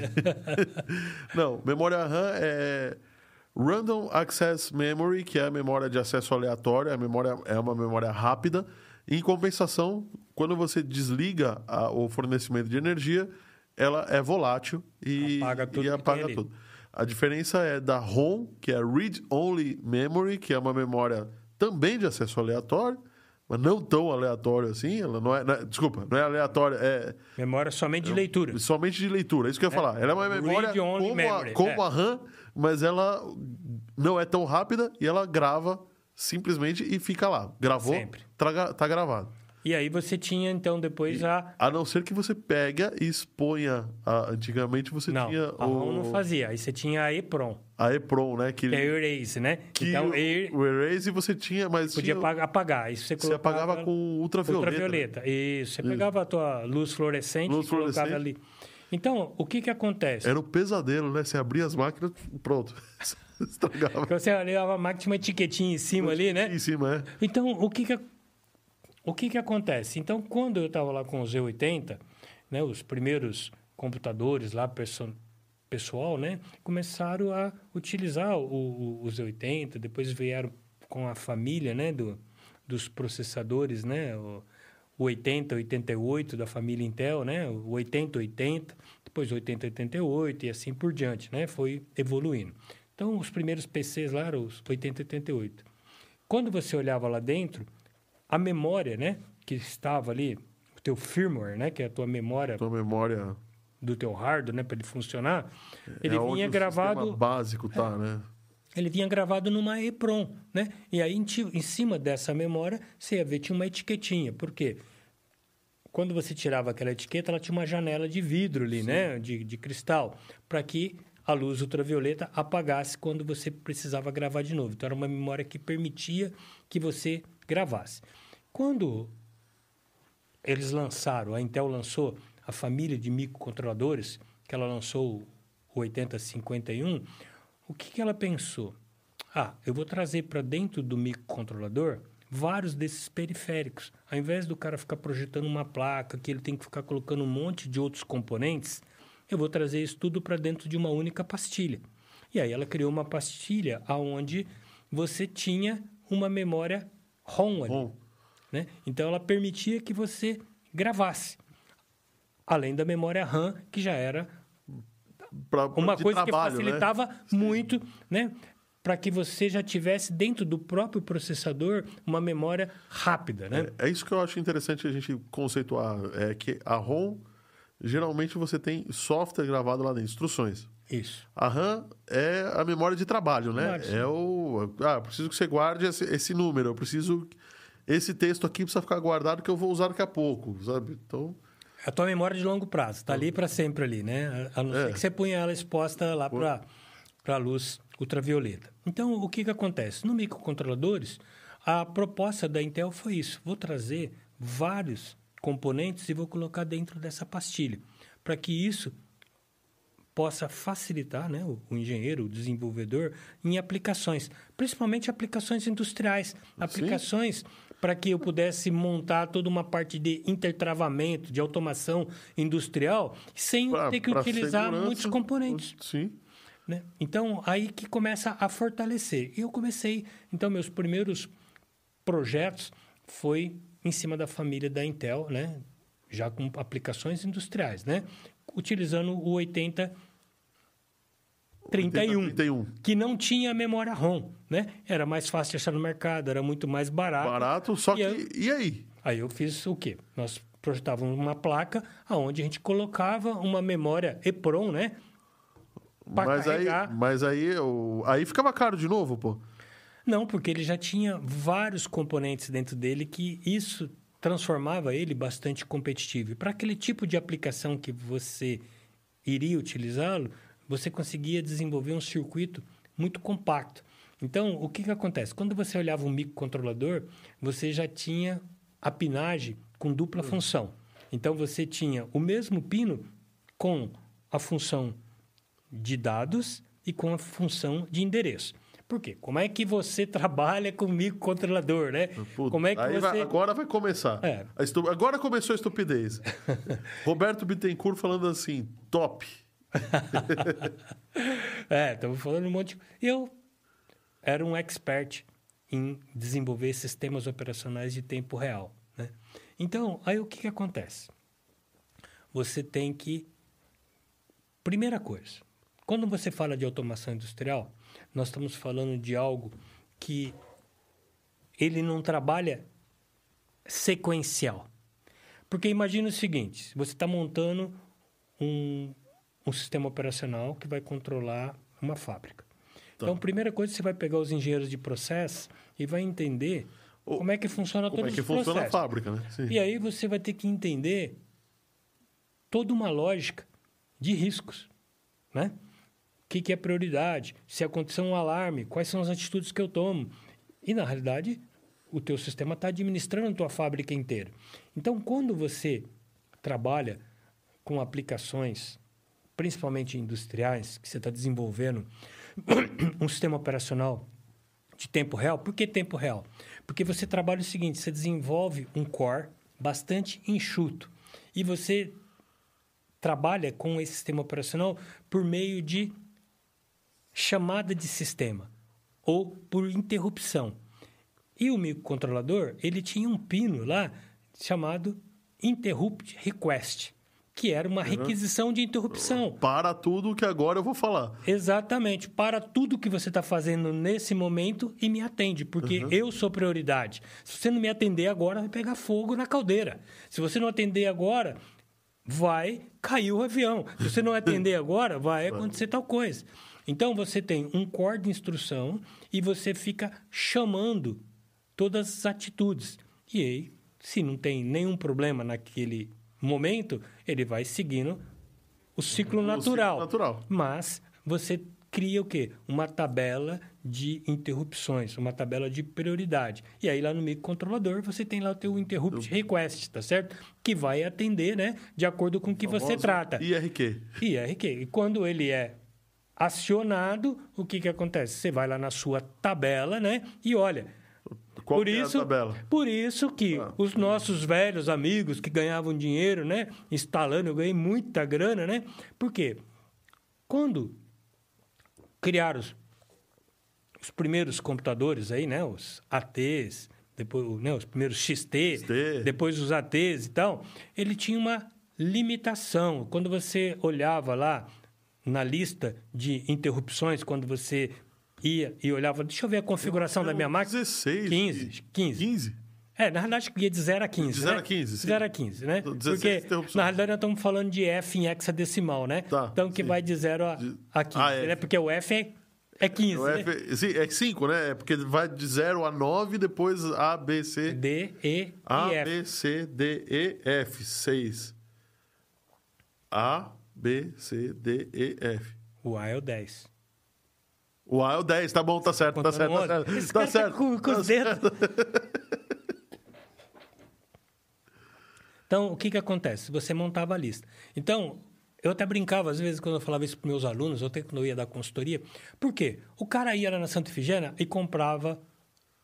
Não, memória RAM é Random Access Memory, que é a memória de acesso aleatório, a memória é uma memória rápida. Em compensação, quando você desliga a- o fornecimento de energia, ela é volátil e Apaga tudo e apaga tudo. A diferença é da ROM, que é Read Only Memory, que é uma memória também de acesso aleatório, mas não tão aleatório assim. Ela não é, não é- desculpa, não é aleatória, é memória somente de leitura. Somente de leitura, é isso que eu ia falar. Ela é uma memória como, a, como é. a RAM, mas ela não é tão rápida e ela grava simplesmente e fica lá. Gravou, Sempre. traga- tá gravado. E aí você tinha, então, depois a... A não ser que você pega e exponha. a- antigamente você Não, tinha a ROM o, não fazia. Aí você tinha a EPROM, a EPROM, né? Que, é Erase, né? que então, o, er- o Erase você tinha, mas podia tinha, apagar. Aí você você apagava com ultravioleta. né? Ultravioleta. Isso. Você pegava a tua luz fluorescente Luz e colocava fluorescente. ali. Então, o que que acontece? Era um pesadelo, né? Você abria as máquinas, pronto. Estragava. Você olhava a máquina, tinha uma etiquetinha em cima ali, né? Em cima, é. Então, o que que, o que que acontece? Então, quando eu estava lá com o Z80, né, os primeiros computadores lá, pessoal, né, começaram a utilizar o, o, o Z80, depois vieram com a família, né, do, dos processadores, né, o, o 80, 88 da família Intel, né, o 80, 80, depois o 80, 88 e assim por diante, né, foi evoluindo. Então, os primeiros PCs lá eram os 80, 88. Quando você olhava lá dentro, a memória, né, que estava ali, o teu firmware, né, que é a tua memória Tua memória do teu hardware, né, para ele funcionar, ele é vinha o gravado, básico tá, né? Ele vinha gravado numa EPROM, né? E aí em, cima dessa memória, você ia ver tinha uma etiquetinha. Por quê? Quando você tirava aquela etiqueta, ela tinha uma janela de vidro ali, né, de, de cristal, para que a luz ultravioleta apagasse quando você precisava gravar de novo. Então era uma memória que permitia que você gravasse. Quando eles lançaram, a Intel lançou a família de microcontroladores, que ela lançou o 8051, o que, que ela pensou? Ah, eu vou trazer para dentro do microcontrolador vários desses periféricos. Ao invés do cara ficar projetando uma placa, que ele tem que ficar colocando um monte de outros componentes, eu vou trazer isso tudo para dentro de uma única pastilha. E aí ela criou uma pastilha onde você tinha uma memória ROM ali. ROM. Né? Então ela permitia que você gravasse. Além da memória RAM, que já era Pra, uma coisa trabalho, que né? facilitava muito, né? Para que você já tivesse dentro do próprio processador uma memória rápida, né? É, é isso que eu acho interessante a gente conceituar. É que a ROM, geralmente você tem software gravado lá dentro, instruções. Isso. A RAM é a memória de trabalho, né? É o. Ah, eu preciso que você guarde esse, esse número, eu preciso. esse texto aqui precisa ficar guardado que eu vou usar daqui a pouco, sabe? Então, A tua memória de longo prazo, está ali para sempre ali, né? A não É. ser que você ponha ela exposta lá para a luz ultravioleta. Então, o que, que acontece? No microcontroladores, a proposta da Intel foi isso. Vou trazer vários componentes e vou colocar dentro dessa pastilha, para que isso possa facilitar né, o, o engenheiro, o desenvolvedor, em aplicações, principalmente aplicações industriais, aplicações para que eu pudesse montar toda uma parte de intertravamento, de automação industrial, sem pra- ter que utilizar muitos componentes. Sim. né? Então, aí que começa a fortalecer. E eu comecei, então, meus primeiros projetos foi em cima da família da Intel, né? já com aplicações industriais, né? utilizando o 80 31, 31. que não tinha memória ROM, né? Era mais fácil de achar no mercado, era muito mais barato. Barato, só E que. eu- E aí? Aí eu fiz o quê? Nós projetávamos uma placa onde a gente colocava uma memória EPROM, né? Pra Mas aí, carregar. mas aí, eu- aí ficava caro de novo, pô. Não, porque ele já tinha vários componentes dentro dele que isso transformava ele bastante competitivo. E para aquele tipo de aplicação que você iria utilizá-lo, você conseguia desenvolver um circuito muito compacto. Então, o que, que acontece? Quando você olhava um microcontrolador, você já tinha a pinagem com dupla função. Então, você tinha o mesmo pino com a função de dados e com a função de endereço. Por quê? Como é que você trabalha com microcontrolador, né? Puta, Como é que você... vai- agora vai começar. É. Estu- Agora começou a estupidez. Roberto Bittencourt falando assim, top. É, estamos falando um monte de... Eu era um expert em desenvolver sistemas operacionais de tempo real, né? Então, aí o que, que acontece? Você tem que... Primeira coisa, quando você fala de automação industrial, nós estamos falando de algo que ele não trabalha sequencial. Porque imagina o seguinte, você está montando um, um sistema operacional que vai controlar uma fábrica. Então, primeira coisa, você vai pegar os engenheiros de processo e vai entender O- como é que funciona Como é todos que os funciona a processos. fábrica, né? Sim. E aí você vai ter que entender toda uma lógica de riscos, né? O que, que é prioridade? Se acontecer um alarme, quais são as atitudes que eu tomo? E, na realidade, o teu sistema está administrando a tua fábrica inteira. Então, quando você trabalha com aplicações, principalmente industriais, que você está desenvolvendo um sistema operacional de tempo real. Por que tempo real? Porque você trabalha o seguinte: você desenvolve um core bastante enxuto e você trabalha com esse sistema operacional por meio de chamada de sistema ou por interrupção. E o microcontrolador, ele tinha um pino lá chamado interrupt request, que era uma requisição de interrupção. Para tudo que agora eu vou falar. Exatamente. Para tudo que você está fazendo nesse momento e me atende, porque eu sou prioridade. Se você não me atender agora, vai pegar fogo na caldeira. Se você não atender agora, vai cair o avião. Se você não atender agora, vai acontecer tal coisa. Então você tem um core de instrução e você fica chamando todas as atitudes. E aí, se não tem nenhum problema naquele momento, ele vai seguindo o ciclo natural. ciclo natural. Mas você cria o quê? Uma tabela de interrupções, uma tabela de prioridade. E aí lá no microcontrolador você tem lá o teu interrupt request, tá certo? Que vai atender, né, de acordo com o que você trata. IRQ. IRQ. E quando ele é acionado, o que que acontece? Você vai lá na sua tabela, né, e olha, Qual por que é a isso, tabela? Por isso que Ah. os nossos velhos amigos que ganhavam dinheiro, né? Instalando, eu ganhei muita grana, né? Por quê? Quando criaram os, os primeiros computadores aí, né? Os ATs, depois né? os primeiros XT, XT. depois os ATs e tal, ele tinha uma limitação. Quando você olhava lá na lista de interrupções, quando você ia e olhava, deixa eu ver a configuração da minha máquina. 16. 15, 15. 15? É, na realidade, ia de 0 a 15. De zero né? a 15, sim. 0 a 15, né? 16 Porque, na realidade, nós estamos falando de F em hexadecimal, né? Tá, então, que sim. vai de 0 a, a 15, Ah, é. né? Porque o F é, É 15, O né? F, sim, é 5, né? É porque vai de 0 a 9, depois A, B, C. D, E A, e F. B, C, D, E, F. 6. A, B, C, D, E, F. O A é o 10. O A é o 10, tá bom, tá certo, tá certo, tá certo. Esse Tá certo. Com, com tá os dedos. Então, o que, que acontece? Você montava a lista. Então, eu até brincava, às vezes, quando eu falava isso para meus alunos, ou até quando eu ia dar consultoria. Por quê? O cara ia lá na Santa Efigênia e comprava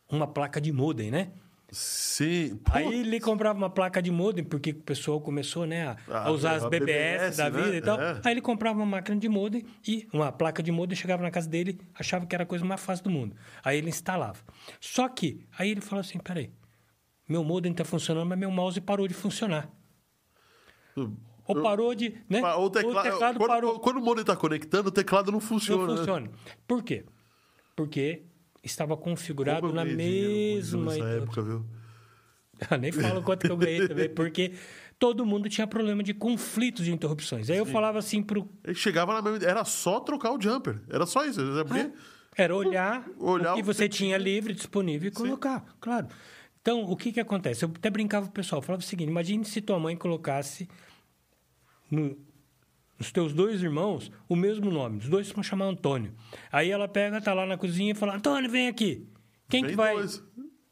uma placa de modem, né? Sim. Pô, Aí ele comprava uma placa de modem, porque o pessoal começou né, a, Ah, a usar as BBS, BBS, da né? vida e tal. É. Aí ele comprava uma máquina de modem e uma placa de modem, chegava na casa dele, achava que era a coisa mais fácil do mundo. Aí ele instalava. Só que, aí ele falou assim, peraí, meu modem está funcionando, mas meu mouse parou de funcionar. Ou parou de... Né? Pa- O teclado, quando, parou. quando o modem tá conectando, o teclado não funciona. Não né? funciona. Por quê? Porque estava configurado na mesma... Nessa época, viu? Eu nem falo quanto que eu ganhei também, porque todo mundo tinha problema de conflitos de interrupções. Aí eu falava assim pro. Ele chegava na mesma. Era só trocar o jumper. Era só isso. Ele abria. Era olhar, Olhar o que você tinha livre, disponível e colocar, claro. Então, o que que acontece? Eu até brincava com o pessoal, falava o seguinte, imagine se tua mãe colocasse no, nos teus dois irmãos o mesmo nome, os dois vão chamar Antônio. Aí ela pega, tá lá na cozinha e fala, Antônio, vem aqui. Quem Vem que vai... dois.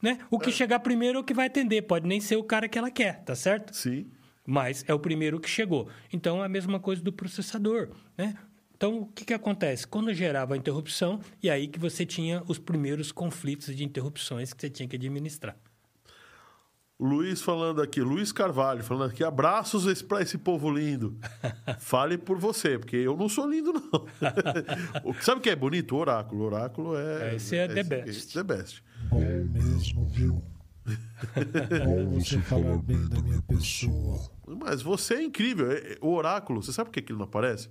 Né? O que chegar primeiro é o que vai atender, pode nem ser o cara que ela quer, tá certo? Sim. mas é o primeiro que chegou. Então, é a mesma coisa do processador, né? Então, o que, que acontece? Quando gerava a interrupção, e aí que você tinha os primeiros conflitos de interrupções que você tinha que administrar. Luiz falando aqui, Luiz Carvalho falando aqui, abraços pra esse povo lindo. Fale por você, porque eu não sou lindo, não. Sabe o que é bonito? O oráculo. O oráculo é. Esse é the esse- best. é the best. Bom mesmo, viu? Bom você falar bem da minha pessoa. Mas você é incrível. É- é- O oráculo, você sabe por que que ele não aparece?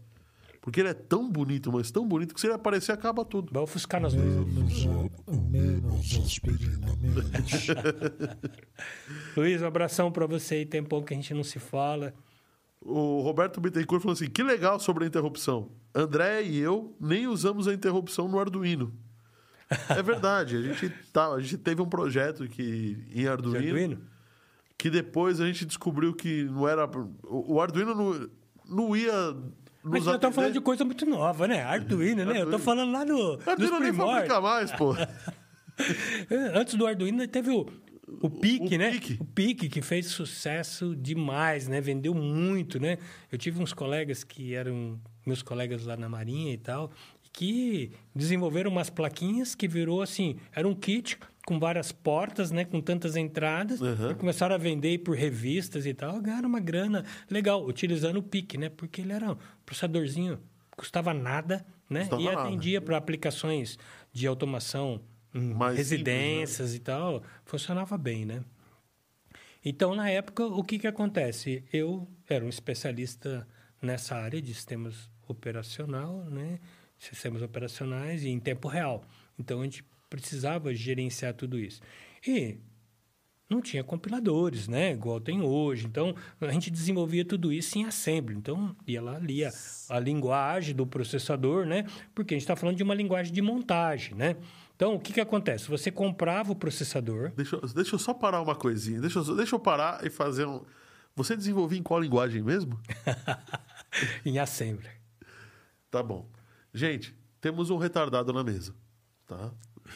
Porque ele é tão bonito, mas tão bonito que se ele aparecer, acaba tudo. Vai ofuscar nós dois. Menos, aspirina, menos. Luiz, um abração pra você aí. Tem pouco que a gente não se fala. O Roberto Bittencourt falou assim: que legal sobre a interrupção. André e eu nem usamos a interrupção no Arduino. É verdade, a gente, tá, a gente teve um projeto que, em De Arduino, Arduino? que depois a gente descobriu que não era. O, o Arduino não, não ia. Mas eu tô falando de coisa muito nova, né? Arduino, né? Eu tô falando lá do, dos Arduino nem fabrica mais, pô. Antes do Arduino teve o, o PIC, o né? PIC. O PIC, que fez sucesso demais, né? Vendeu muito, né? Eu tive uns colegas que eram meus colegas lá na Marinha e tal, que desenvolveram umas plaquinhas que virou assim, era um kit com várias portas, né? Com tantas entradas. Uhum. E começaram a vender por revistas e tal. Ganharam uma grana legal, utilizando o PIC, né? Porque ele era um processadorzinho, custava nada, né? Custava e atendia para aplicações de automação em Mais residências e tal, funcionava bem, né? Então, na época, o que, que acontece? Eu era um especialista nessa área de sistemas operacional, né? Sistemas operacionais e em tempo real. Então, a gente precisava gerenciar tudo isso. E não tinha compiladores, né? Igual tem hoje. Então, a gente desenvolvia tudo isso em assembly. Então, ia lá, lia a linguagem do processador, né? Porque a gente está falando de uma linguagem de montagem, né? Então, o que, que acontece? Você comprava o processador. Deixa, eu- deixa eu só parar uma coisinha. Deixa eu, deixa eu parar e fazer um. Você desenvolveu em qual linguagem mesmo? em assembly. Tá bom. Gente, temos um retardado na mesa. Tá?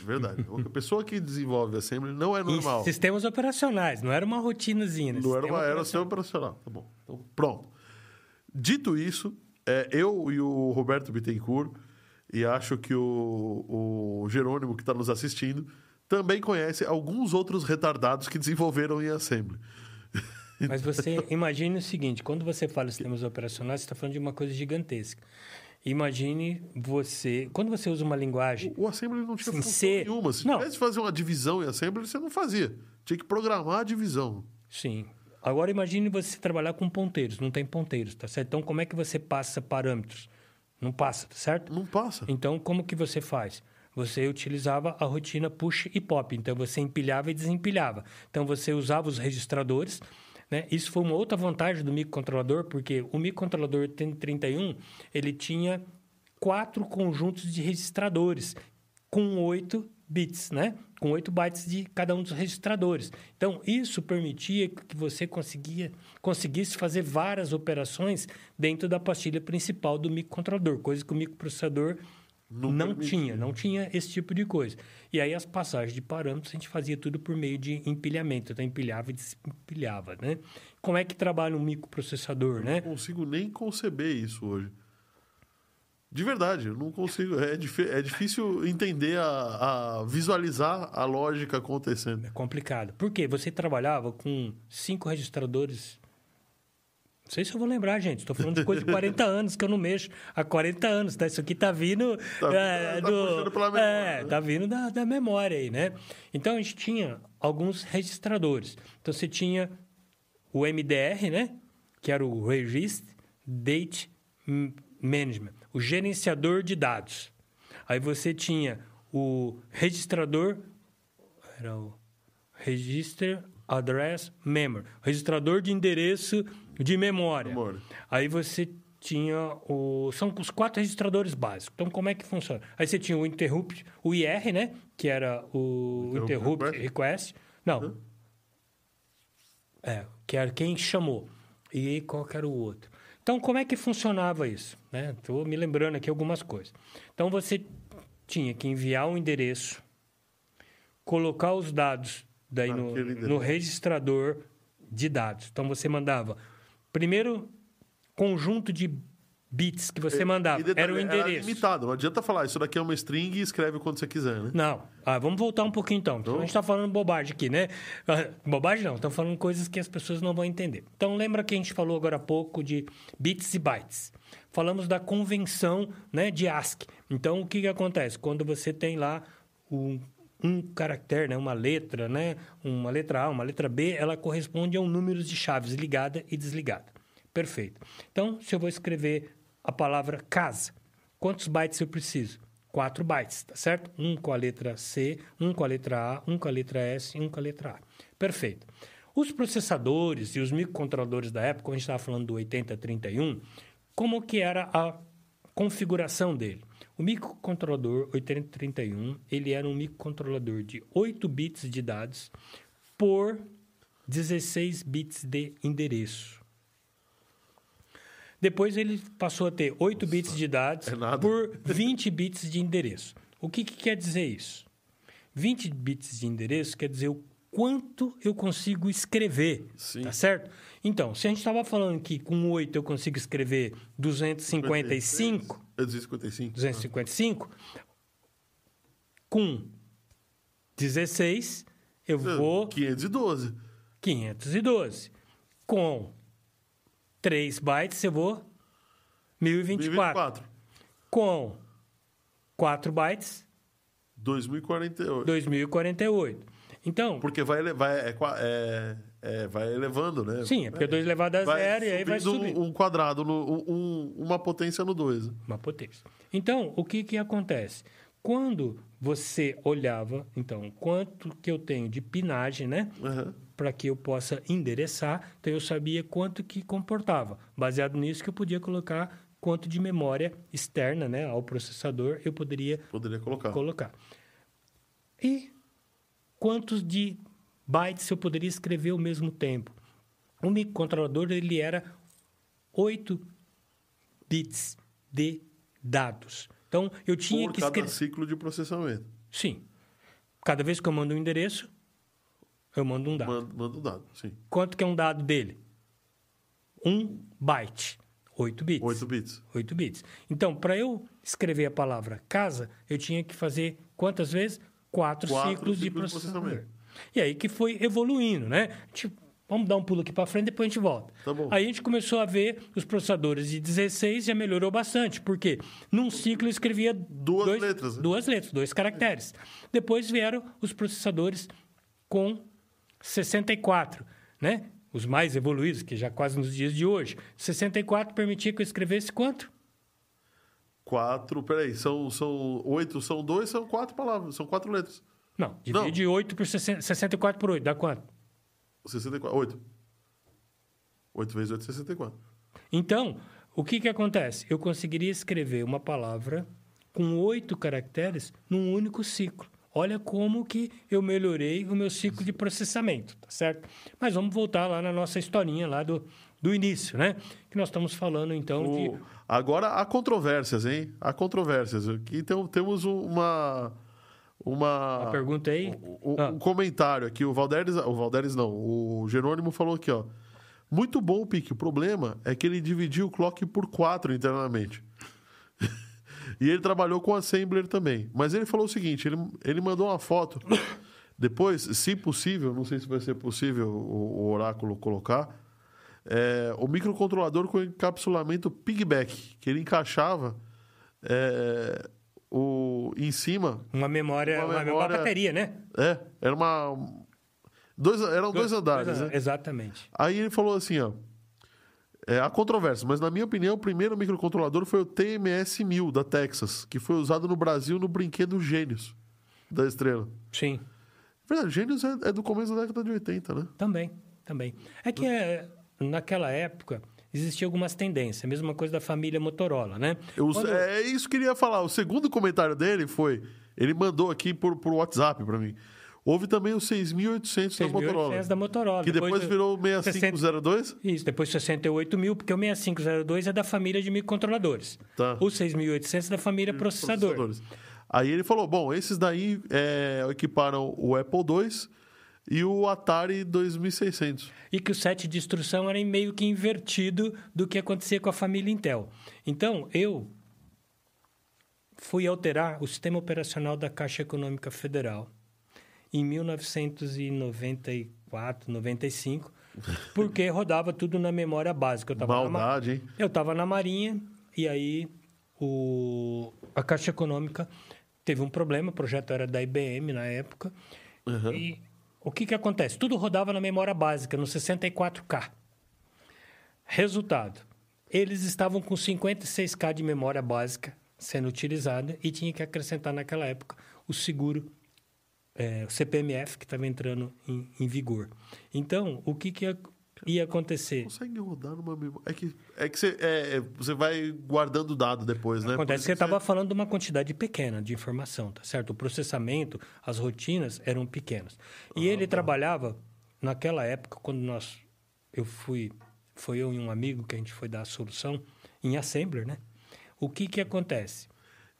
Verdade. A pessoa que desenvolve assembly não é normal. Em sistemas operacionais, não era uma rotinazinha. Né? Não era, uma, era sistema operacional. Tá bom. Então, pronto. Dito isso, é, eu e o Roberto Bittencourt, e acho que o, o Jerônimo, que está nos assistindo, também conhece alguns outros retardados que desenvolveram em assembly. Mas você imagine o seguinte: quando você fala em sistemas operacionais, você está falando de uma coisa gigantesca. Imagine você. Quando você usa uma linguagem. O assembly não tinha função C- nenhuma. Se Não. tivesse fazer uma divisão em assembly, você não fazia. Tinha que programar a divisão. Sim. Agora imagine você trabalhar com ponteiros. Não tem ponteiros, tá certo? Então, como é que você passa parâmetros? Não passa, tá certo? Não passa. Então, como que você faz? Você utilizava a rotina push e pop. Então, você empilhava e desempilhava. Então, você usava os registradores. Né? Isso foi uma outra vantagem do microcontrolador, porque o microcontrolador T31, ele tinha quatro conjuntos de registradores com 8 bits, né? Com 8 bytes de cada um dos registradores. Então, isso permitia que você conseguia, conseguisse fazer várias operações dentro da pastilha principal do microcontrolador, coisa que o microprocessador Não não, tinha, não tinha esse tipo de coisa. E aí as passagens de parâmetros a gente fazia tudo por meio de empilhamento, então empilhava e desempilhava, né? Como é que trabalha um microprocessador, né? Não consigo nem conceber isso hoje. De verdade, eu não consigo. É, é difícil entender, a, a visualizar a lógica acontecendo. É complicado. Por quê? Você trabalhava com cinco registradores. Não sei se eu vou lembrar, gente. Estou falando de coisa de 40 anos que eu não mexo há 40 anos. Tá? Isso aqui tá vindo. Tá- é, tá puxando pela memória, É, né? tá vindo da, da memória aí, né? Então a gente tinha alguns registradores. Então você tinha o MDR, né? Que era o Register Date Management, o gerenciador de dados. Aí você tinha o registrador, era o Register Address Memory, registrador de endereço de memória. Memória. Aí você tinha o. São os quatro registradores básicos. Então, como é que funciona? Aí você tinha o interrupt, o IR, né? Que era o Interrupt interrupt request. request. Não. É, que era quem chamou. E qual era o outro? Então, como é que funcionava isso? Estou me lembrando aqui algumas coisas. Então, você tinha que enviar um endereço, colocar os dados daí no, no registrador de dados. Então, você mandava primeiro conjunto de bits que você mandava. E detalhe, era o endereço. limitado, não adianta falar, isso daqui é uma string e escreve quando você quiser, né? Não. Ah, vamos voltar um pouquinho então. Então, a gente está falando bobagem aqui, né? Ah, Bobagem não, estamos falando coisas que as pessoas não vão entender. Então, lembra que a gente falou agora há pouco de bits e bytes. Falamos da convenção né, de ASCII. Então, o que, que acontece? Quando você tem lá um, um caractere, né, uma letra, né, uma letra A, uma letra B, ela corresponde a um número de chaves ligada e desligada. Perfeito. Então, se eu vou escrever a palavra casa, quantos bytes eu preciso? 4 bytes, tá certo? Um com a letra C, um com a letra A, um com a letra S e um com a letra A. Perfeito. Os processadores e os microcontroladores da época, a gente estava falando do 8031, como que era a configuração dele? O microcontrolador 8031, ele era um microcontrolador de 8 bits de dados por 16 bits de endereço. Depois ele passou a ter 8 bits de dados é por 20 bits de endereço. O que, que quer dizer isso? 20 bits de endereço quer dizer o quanto eu consigo escrever, Sim. tá certo? Então, se a gente estava falando que com 8 eu consigo escrever 255, É 255. 255, com 16 eu vou 512. 512. Com 3 bytes eu vou 1024. 1024. Com 4 bytes, 2048. 2048. Então, Porque vai, vai, é, é- é, vai elevando, né? sim, é porque 2 elevado a zero e aí vai subindo um, quadrado, no, um- um- uma potência no 2. Uma potência. Então, o que, que acontece? Quando você olhava, então, quanto que eu tenho de pinagem, né? Para que eu possa endereçar, então eu sabia quanto que comportava. Baseado nisso que eu podia colocar quanto de memória externa, né, ao processador eu poderia Poderia colocar. colocar. E quantos de bytes eu poderia escrever ao mesmo tempo? O microcontrolador ele era 8 bits de dados. Então eu tinha Por que cada escrever. ciclo de processamento. Sim. Cada vez que eu mando um endereço, eu mando um dado. Manda, manda o dado, sim. Quanto que é um dado dele? Um byte. 8 bits. 8 bits. 8 bits. Então, para eu escrever a palavra casa, eu tinha que fazer quantas vezes? Quatro, Quatro ciclos, de ciclos de processamento. processamento. E aí que foi evoluindo, né? Tipo, vamos dar um pulo aqui para frente, depois a gente volta. Tá. Aí a gente começou a ver os processadores de 16 já melhorou bastante, porque num ciclo eu escrevia Duas dois- letras, né? duas letras, dois caracteres. Depois vieram os processadores com 64, né? Os mais evoluídos, que já quase nos dias de hoje. 64 permitia que eu escrevesse quanto? 4, peraí, são, são 8, são 2, são 4 palavras, são 4 letras. Não, Não. divide 8 por 60, 64 por 8, dá quanto? 64, 8. 8 vezes 8, 64. Então, O que, que acontece? Eu conseguiria escrever uma palavra com oito caracteres num único ciclo. Olha como que eu melhorei o meu ciclo de processamento, tá certo? Mas vamos voltar lá na nossa historinha lá do, do início, né? Que nós estamos falando, então, O- de... Agora há controvérsias, hein? Há controvérsias. Aqui tem, temos uma. Uma. Uma pergunta aí? Um, um- Ah. um comentário aqui. O Valderes. O Valderes não. O Jerônimo falou aqui, ó. Muito bom, Pique. O problema é que ele dividiu o clock por quatro internamente. e ele trabalhou com Assembler também. Mas ele falou o seguinte: ele, ele mandou uma foto. Depois, se possível, não sei se vai ser possível o, o oráculo colocar, é, o microcontrolador com encapsulamento pigback, que ele encaixava é, o, em cima. Uma memória, Uma uma, uma memória- bateria, né? É, era uma. Dois, eram dois, andares, dois né? Exatamente. Aí ele falou assim, ó. É, há controvérsia, mas na minha opinião, o primeiro microcontrolador foi o TMS-1000 da Texas, que foi usado no Brasil no brinquedo Gênios da Estrela. Sim, Verdade, Gênios é, é do começo da década de 80, né? também, também. É que é, naquela época existiam algumas tendências, a mesma coisa da família Motorola, né? Eu, Quando- É isso que eu queria falar. O segundo comentário dele foi. Ele mandou aqui por, por WhatsApp para mim. Houve também o 6800 da Motorola. 6.800 da Motorola. Que depois do- virou o 6502. Isso, depois 68 mil, porque o 6502 é da família de microcontroladores. Tá. O 6800 é da família processador. processadores. Aí ele falou: bom, esses daí é, equiparam o Apple II e o Atari 2600. E que o set de instrução era meio que invertido do que acontecia com a família Intel. Então, eu fui alterar o sistema operacional da Caixa Econômica Federal em 1994, 95, porque rodava tudo na memória básica. Eu tava na ma- Maldade, hein? Eu estava na Marinha e aí o, a Caixa Econômica teve um problema, o projeto era da IBM na época. E o que, que acontece? Tudo rodava na memória básica, no 64K. Resultado, eles estavam com 56K de memória básica sendo utilizada e tinha que acrescentar naquela época o seguro, é, o CPMF, que estava entrando em, em vigor. Então, o que, que ia, acontecer? Consegue rodar numa memória. É que, é que você, é, é, você vai guardando dado depois, né? Acontece que eu você- estava falando de uma quantidade pequena de informação, tá certo? O processamento, as rotinas eram pequenas. E ele trabalhava, naquela época, quando nós... Eu fui... Foi eu e um amigo que a gente foi dar a solução em Assembler, né? O que que acontece?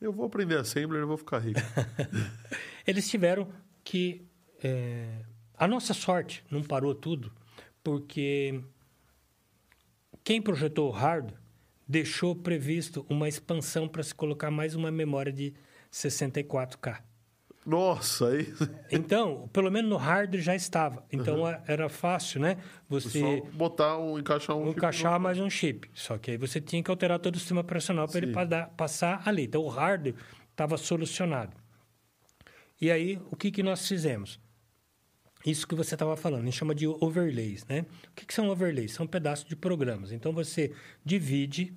Eu vou aprender Assembler e vou ficar rico. Eles tiveram que... é, A nossa sorte não parou tudo, porque quem projetou o hardware deixou previsto uma expansão para se colocar mais uma memória de 64K. Nossa, aí. Então, pelo menos no hardware já estava. Então a- era fácil, né? Você Só botar um, encaixar um. chip encaixar no- mais um chip. Só que aí você tinha que alterar todo o sistema operacional para ele passar ali. Então o hardware estava solucionado. E aí, o que, que nós fizemos? Isso que você estava falando, a gente chama de overlays, né? O que, que são overlays? São pedaços de programas. Então você divide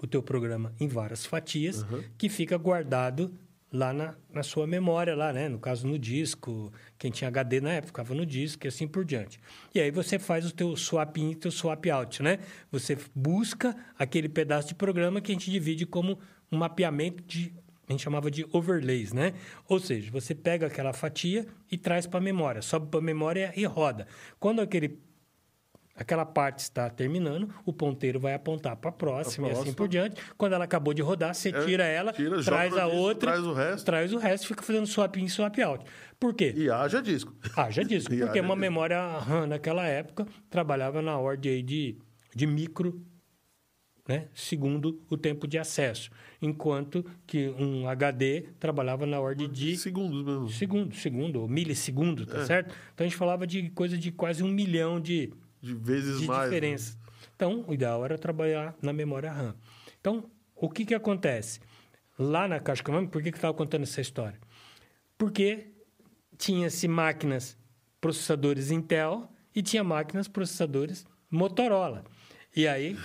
o teu programa em várias fatias que fica guardado lá na, na sua memória, lá, né? No caso, no disco. Quem tinha HD na época ficava no disco e assim por diante. E aí você faz o teu swap in e teu swap out, né? Você busca aquele pedaço de programa que a gente divide como um mapeamento de... A gente chamava de overlays, né? Ou seja, você pega aquela fatia e traz para a memória. Sobe para a memória e roda. Quando aquele aquela parte está terminando, o ponteiro vai apontar para a próxima, e assim por diante. Quando ela acabou de rodar, você É, tira ela, tira, traz a disco, outra, traz o resto. traz o resto, fica fazendo swap in, swap out. Por quê? E haja disco. Disse. E Porque haja uma disco. memória RAM naquela época trabalhava na ordem de, de micro, né? segundo o tempo de acesso. Enquanto que um HD trabalhava na ordem de Segundos mesmo. segundo, segundo, ou milissegundo, É. tá certo? Então a gente falava de coisa de quase um milhão de, De vezes de mais. né? diferença. Então, o ideal era trabalhar na memória RAM. Então, o que, que acontece? Lá na Caixa Econômica, por que que estava contando essa história? Porque tinha-se máquinas processadores Intel e tinha máquinas processadores Motorola. E aí,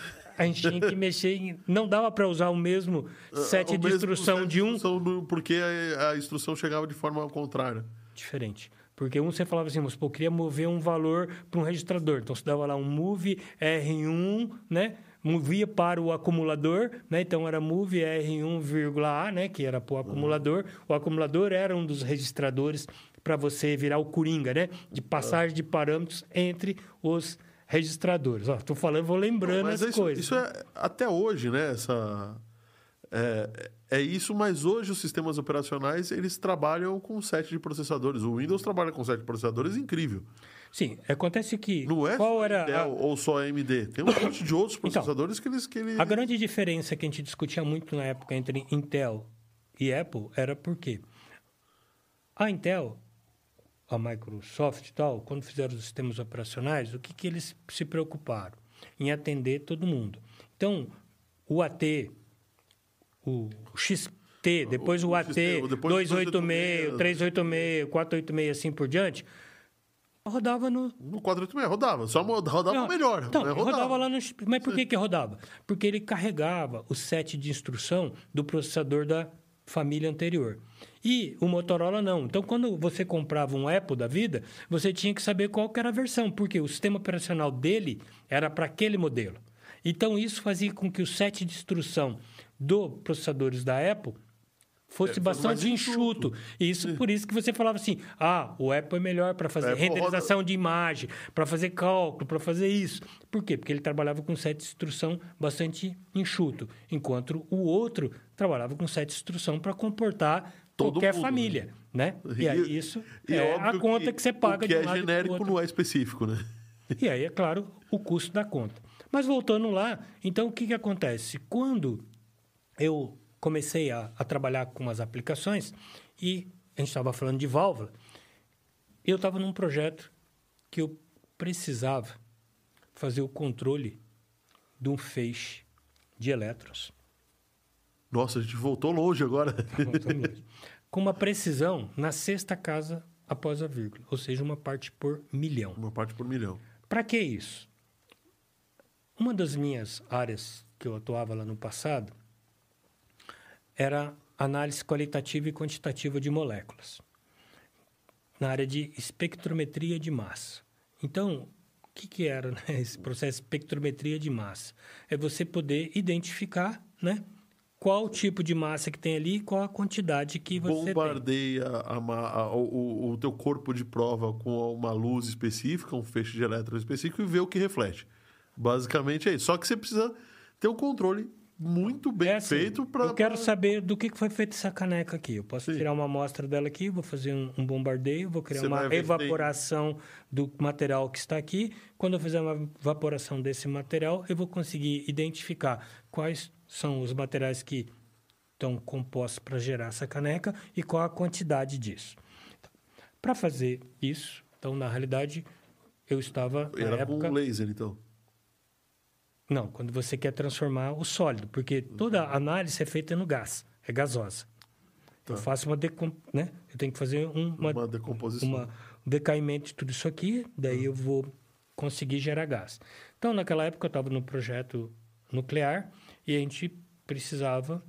a gente tinha que mexer em... Não dava para usar o mesmo set Ah, O de mesmo instrução set de um do- porque a, a instrução chegava de forma contrária. diferente. Porque um você falava assim, mas pô, eu queria mover um valor para um registrador. Então você dava lá um move R1, né? movia para o acumulador, né? Então era move R1,A, né? Que era para o acumulador. O acumulador era um dos registradores para você virar o coringa, né? De passagem de parâmetros entre os registradores. Ó, tô falando, vou lembrando Mas as isso, coisas. isso é até hoje, né? Essa, é, é isso, mas hoje os sistemas operacionais eles trabalham com set de processadores. O Windows trabalha com set de processadores incrível. Sim, acontece que Não é qual era Intel a, ou só AMD. Tem um monte de outros processadores que eles que eles a grande diferença que a gente discutia muito na época entre Intel e Apple era por quê? A Intel, a Microsoft e tal, quando fizeram os sistemas operacionais, o que, que eles se preocuparam? Em atender todo mundo. Então, o AT, o XT, depois o, o AT, sistema, depois o 286, 386, 486, assim por diante, rodava no, no 486 rodava, só rodava não, melhor. Então, mas rodava. lá no. Mas por que, que rodava? Porque ele carregava o set de instrução do processador da família anterior. E o Motorola não. Então, quando você comprava um Apple da vida, você tinha que saber qual era a versão, porque o sistema operacional dele era para aquele modelo. Então, isso fazia com que o set de instrução dos processadores da Apple fosse É, bastante enxuto. enxuto. E isso por isso que você falava assim: ah, o Apple é melhor para fazer Apple roda- renderização de imagem, para fazer cálculo, para fazer isso. Por quê? Porque ele trabalhava com set de instrução bastante enxuto, enquanto o outro trabalhava com set de instrução para comportar Todo qualquer mundo, família, né? E aí isso e é a conta que, você paga O que de um é lado e do genérico não é específico, né? E aí, é claro, o custo da conta. Mas voltando lá, então o que, que acontece? Quando eu comecei a, a trabalhar com as aplicações e a gente estava falando de válvula, eu estava num projeto que eu precisava fazer o controle de um feixe de elétrons. Nossa, a gente voltou longe agora. com uma precisão na sexta casa após a vírgula, ou seja, uma parte por milhão. Uma parte por milhão. Para que isso? Uma das minhas áreas que eu atuava lá no passado era análise qualitativa e quantitativa de moléculas, na área de espectrometria de massa. Então, o que, que era né, esse processo de espectrometria de massa? É você poder identificar né, qual tipo de massa que tem ali e qual a quantidade que você tem. Bombardeia a ma- a- o, o- o teu corpo de prova com uma luz específica, um feixe de elétron específico e vê o que reflete. Basicamente é isso. Só que você precisa ter um controle muito bem É assim, feito para. Eu quero saber do que foi feita essa caneca aqui. Eu posso Sim. tirar uma amostra dela aqui, vou fazer um, um bombardeio, vou criar Você uma tem- evaporação do material que está aqui. Quando eu fizer uma evaporação desse material, eu vou conseguir identificar quais são os materiais que estão compostos para gerar essa caneca e qual a quantidade disso. Para fazer isso, então, na realidade, eu estava, Era época... com laser, então. Não, quando você quer transformar o sólido, porque toda Uhum. análise é feita no gás, é gasosa. Eu faço uma decom... né? Eu tenho que fazer um- uma, Tá. Uma decomposição. uma- um decaimento de tudo isso aqui, daí eu vou conseguir gerar gás. Então, naquela época, eu estava no projeto nuclear e a gente precisava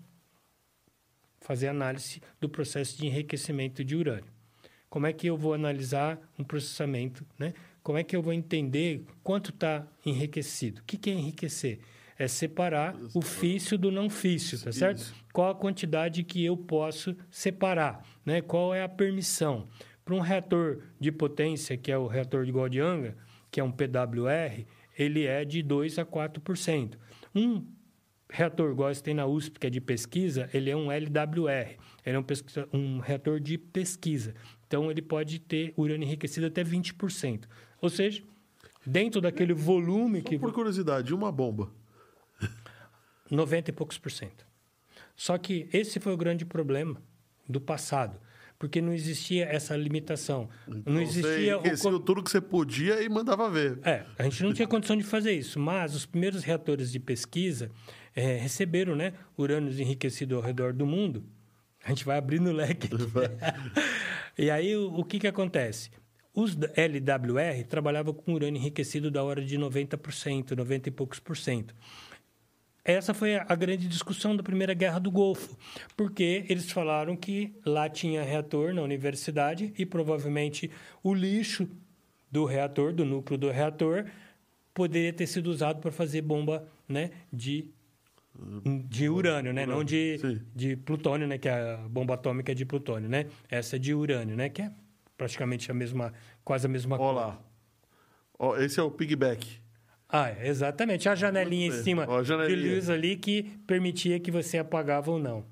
fazer análise do processo de enriquecimento de urânio. Como é que eu vou analisar um processamento, né? Como é que eu vou entender quanto está enriquecido? O que, que é enriquecer? É separar o fício do não fício, tá certo? Isso. Qual a quantidade que eu posso separar, né? Qual é a permissão? Para um reator de potência, que é o reator de Gaudianga, que é um PWR, ele é de 2 a 4%. Um reator igual esse tem na USP, que é de pesquisa, ele é um LWR. Ele é um, pesquisa- um reator de pesquisa. Então, ele pode ter urânio enriquecido até 20%. Ou seja, dentro daquele volume que... Por curiosidade, uma bomba. 90 e poucos por cento. Só que esse foi o grande problema do passado, porque não existia essa limitação. não Então, Você existia o... enriquecia co- tudo que você podia e mandava ver. É, a gente não tinha condição de fazer isso, mas os primeiros reatores de pesquisa eh, receberam né, urânios enriquecidos ao redor do mundo. A gente vai abrindo o leque e aí, o, o que, que acontece? Os LWR trabalhavam com urânio enriquecido da hora de 90%, 90 e poucos por cento. Essa foi a a grande discussão da Primeira Guerra do Golfo, porque eles falaram que lá tinha reator na universidade e provavelmente o lixo do reator, do núcleo do reator, poderia ter sido usado para fazer bomba né, de, de urânio, né? Não de, Sim. de plutônio, né? Que a bomba atômica é de plutônio, né? Essa é de urânio, né? Que é praticamente a mesma, quase a mesma Ó lá. Ó, esse é o pigback. Ah, é, exatamente. A janelinha em cima Ó, a de janelinha. luz ali que permitia que você apagava ou não.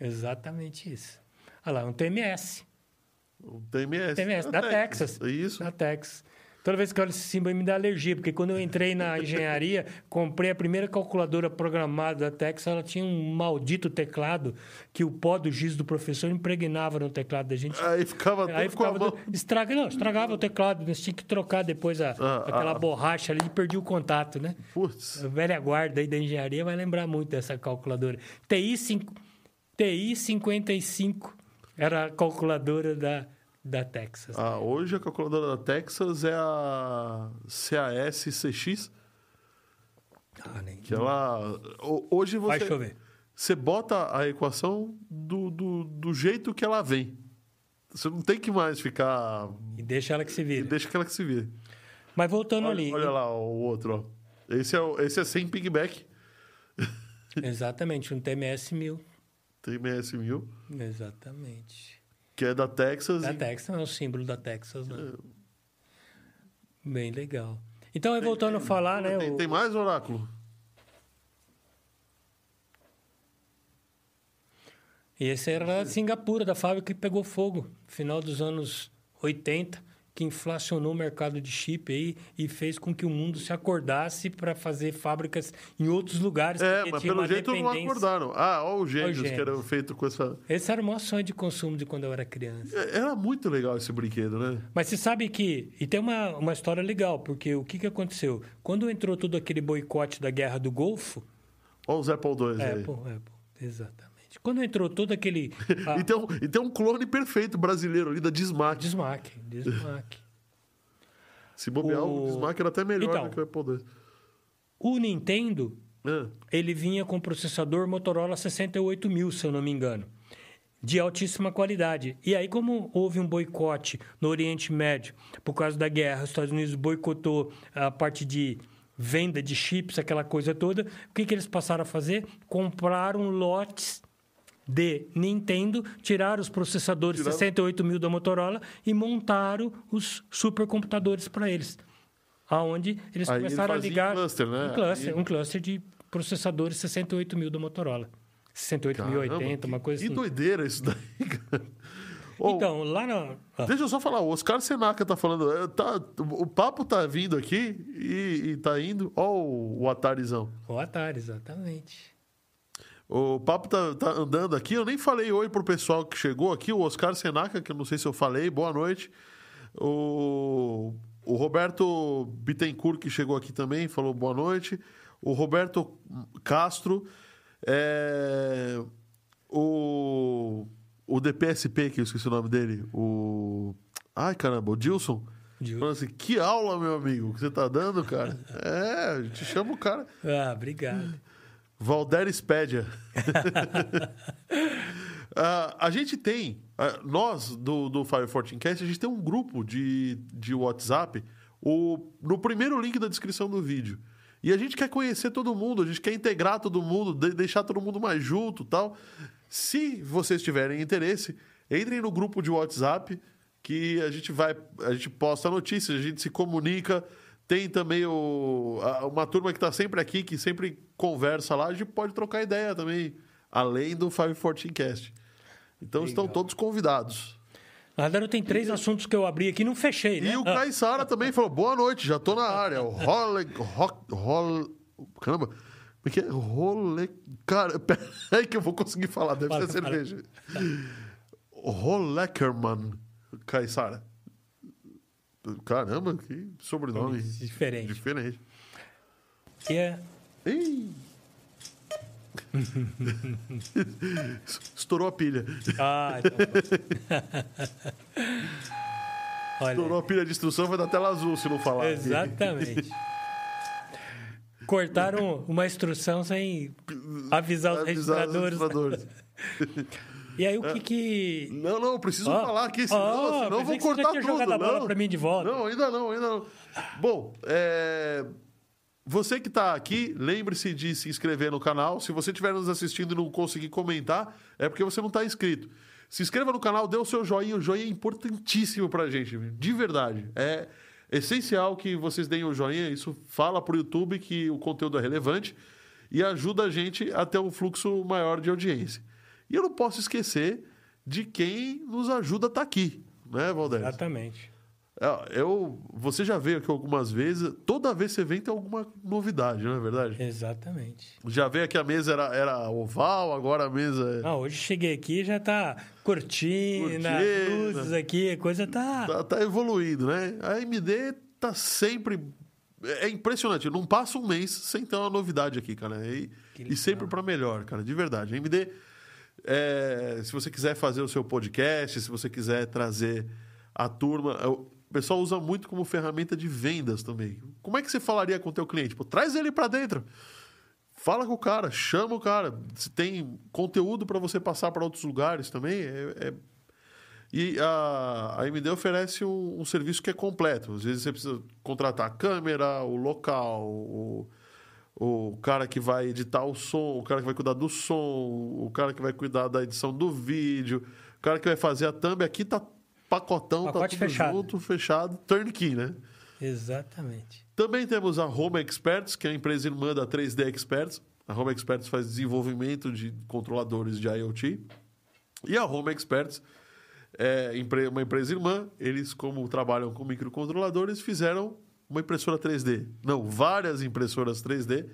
Exatamente isso. Olha lá, um TMS. O TMS. TMS, da Texas. Isso. Da Texas. Toda vez que eu olho esse símbolo me dá alergia, porque quando eu entrei na engenharia, comprei a primeira calculadora programada da Texas, ela tinha um maldito teclado que o pó do giz do professor impregnava no teclado da gente. Aí ficava todo Aí ficava do- estraga, não, estragava o teclado, nós tinha que trocar depois a, Ah, aquela ah. borracha ali e perdi o contato, né? Putz. A velha guarda aí da engenharia vai lembrar muito dessa calculadora. TI, cinco- TI 55 era a calculadora da, da Texas. Ah, hoje a calculadora da Texas é a CAS-CX, Ah, nem- que ela... ho- Hoje Vai você, chover. você bota a equação do, do, do jeito que ela vem. Você não tem que mais ficar... E deixa ela que se vira. Deixa que ela que se vire. Mas voltando ali. Olha, olha lá o outro, ó. Esse é, esse é sem pigback. Exatamente, um TMS 1000. TMS 1000, Exatamente. Que é da Texas. Da e- Texas, é o símbolo da Texas, né? Bem legal. Então, aí voltando a falar, né? Tem, o- tem mais, Oráculo? E esse era lá de Singapura, da fábrica que pegou fogo, final dos anos 80, que inflacionou o mercado de chip aí e fez com que o mundo se acordasse para fazer fábricas em outros lugares. É, mas pelo jeito não acordaram. Ah, ó o Gêmeos, que era feito com essa... Esse era o maior sonho de consumo de quando eu era criança. É- Era muito legal esse brinquedo, né? Mas você sabe que. E tem uma, uma história legal, porque o que, que aconteceu? Quando entrou todo aquele boicote da guerra do Golfo. Olha os Apple II aí. Apple, Apple, exatamente. Quando entrou todo aquele. a- E, tem um, e tem um clone perfeito brasileiro ali da Dismac. Desmaque, desmaque. Se bobear, o, O- Dismac era até melhor Então. do que o Apple II. O Nintendo, É. ele vinha com processador Motorola 68000, se eu não me engano, de altíssima qualidade. E aí, como houve um boicote no Oriente Médio por causa da guerra, os Estados Unidos boicotou a parte de venda de chips, aquela coisa toda, o que, que eles passaram a fazer? Compraram lotes de Nintendo, tiraram os processadores Tiraram. 68 mil da Motorola e montaram os supercomputadores para eles. Aonde eles Aí começaram a ele fazia ligar em cluster, né? um cluster, Aí- um cluster de processadores 68 mil da Motorola. 68.080, Caramba, uma que- coisa Que assim. doideira isso daí, cara. Então, lá na. Ah, Deixa eu só falar, o Oscar Senaca tá falando. é, Tá, o papo tá vindo aqui e, e tá indo. Ó, o, o Atarizão. o Atari, exatamente. O papo tá, tá andando aqui. Eu nem falei oi pro pessoal que chegou aqui. O Oscar Senaca, que eu não sei se eu falei. Boa noite. O, o Roberto Bittencourt, que chegou aqui também, falou boa noite. O Roberto Castro. é, o, o DPSP, que eu esqueci o nome dele. O. Ai, caramba, o Dilson. Dilson. Falando assim, que aula, meu amigo, que você tá dando, cara. é, a gente chama o cara. Ah, obrigado. Valder Spédia. Ah, a gente tem, ah, nós do, do Fire 14 Cast, a gente tem um grupo de, de WhatsApp o, no primeiro link da descrição do vídeo. E a gente quer conhecer todo mundo, a gente quer integrar todo mundo, de- deixar todo mundo mais junto tal. Se vocês tiverem interesse, entrem no grupo de WhatsApp que a gente vai, a gente posta notícias, a gente se comunica. Tem também o, a- uma turma que está sempre aqui, que sempre conversa lá, a gente pode trocar ideia também, além do 514 Cast. Então estão Legal. todos convidados. Na verdade, eu tenho três assuntos que eu abri aqui e não fechei, né? E o Ah, Caissara também falou: boa noite, já tô na área. O Role. Ro- Role caramba, como é que é? Role. Cara, peraí que eu vou conseguir falar, deve Fala, ser cerveja. Roleckerman, Caissara. Caramba, que sobrenome Diferente. diferente. que é Ih! Estourou a pilha. Ah, então... Estourou a pilha de instrução, vai dar tela azul se não falar. exatamente. Cortaram uma instrução sem avisar os Avisar os registradores. E aí, o que que... Não, não, eu preciso Ó, falar aqui, senão, ó, senão eu vou cortar tudo. jogado a bola pra mim de volta. Não, ainda não, ainda não. Bom, é, Você que está aqui, lembre-se de se inscrever no canal. Se você estiver nos assistindo e não conseguir comentar, é porque você não está inscrito. Se inscreva no canal, dê o seu joinha. O joinha é importantíssimo para a gente, de verdade. É essencial que vocês deem o joinha. Isso fala para o YouTube que o conteúdo é relevante e ajuda a gente a ter um fluxo maior de audiência. E eu não posso esquecer de quem nos ajuda a estar tá aqui, né, Valdir? Exatamente. É, eu, você já veio aqui algumas vezes. Toda vez que você vem tem alguma novidade, não é verdade? Exatamente. Já veio aqui a mesa era, era oval, agora a mesa. É... Ah, hoje cheguei aqui já tá cortina, cortina. luzes aqui, a coisa tá... tá. Tá evoluindo, né? A MD tá sempre. É impressionante. Não passa um mês sem ter uma novidade aqui, cara. E, e sempre para melhor, cara, de verdade. A MD, é, se você quiser fazer o seu podcast, se você quiser trazer a turma. Eu, o pessoal usa muito como ferramenta de vendas também. Como é que você falaria com o teu cliente? Pô, traz ele para dentro. Fala com o cara, chama o cara. Se tem conteúdo para você passar para outros lugares também, é, é... E a, a AMD oferece um, um, serviço que é completo. Às vezes você precisa contratar a câmera, o local, o, o cara que vai editar o som, o cara que vai cuidar do som, o cara que vai cuidar da edição do vídeo, o cara que vai fazer a thumb. Aqui tá pacotão, tá Pacote tá tudo fechado. junto, fechado, turnkey, né? Exatamente. Também temos a Home Experts, que é a empresa irmã da 3D Experts. A Home Experts faz desenvolvimento de controladores de IoT. E a Home Experts é uma empresa irmã. Eles, como trabalham com microcontroladores, fizeram uma impressora 3D. Não, várias impressoras 3D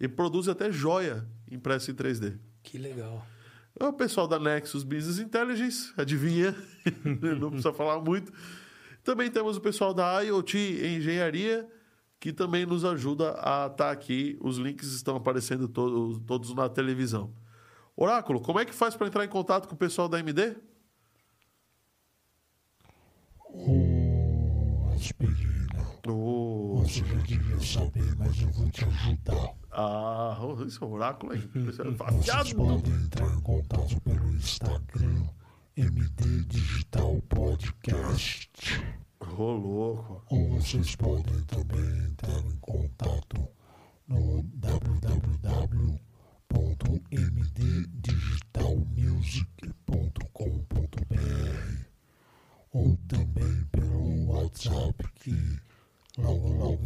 e produzem até joia impressa em 3D. Que legal. É o pessoal da Nexus Business Intelligence, adivinha, não precisa falar muito. Também temos o pessoal da IoT Engenharia, que também nos ajuda a estar aqui. Os links estão aparecendo todos, todos na televisão. Oráculo, como é que faz para entrar em contato com o pessoal da MD? Oh. Oh. Você já devia saber, mas eu vou te ajudar. Ah, isso é um oráculo aí. Vocês podem entrar em contato pelo Instagram MD Digital Podcast. Ô, oh, louco. Ou vocês podem também entrar em contato no www.mddigitalmusic.com.br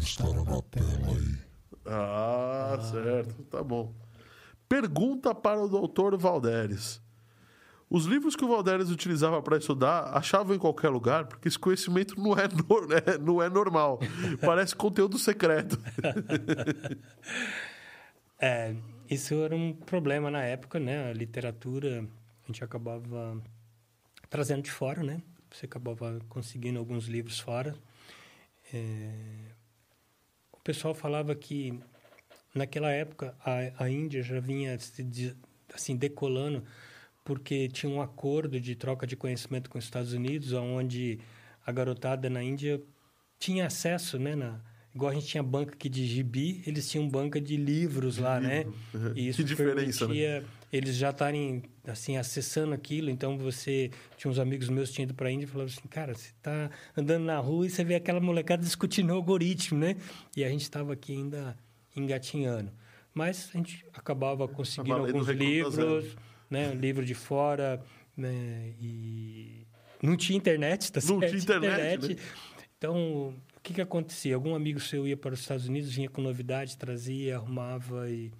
estará na tela aí. Ah, ah, certo, tá bom. Pergunta para o doutor Valderes. Os livros que o Valderes utilizava para estudar achavam em qualquer lugar, porque esse conhecimento não é, no, é, não é normal. Parece conteúdo secreto. é, isso era um problema na época, né? A literatura, a gente acabava trazendo de fora, né? Você acabava conseguindo alguns livros fora. É, pessoal falava que naquela época a, a Índia já vinha assim decolando porque tinha um acordo de troca de conhecimento com os Estados Unidos, onde a garotada na Índia tinha acesso, né, na, igual a gente tinha banca aqui de gibi, eles tinham banca de livros de lá, né? livro. né? E isso que diferença, permitia né? Eles já estarem assim acessando aquilo. Então você tinha uns amigos meus que tinham ido para a Índia e falavam assim, cara, você está andando na rua e você vê aquela molecada discutindo o algoritmo, né? E a gente estava aqui ainda engatinhando. Mas a gente acabava conseguindo alguns livros, né? Livro de fora, né? E não tinha internet, tá certo? Não tinha internet, internet. Né? Então que, que acontecia? Algum amigo seu ia para os Estados Unidos, vinha com novidade, trazia, arrumava e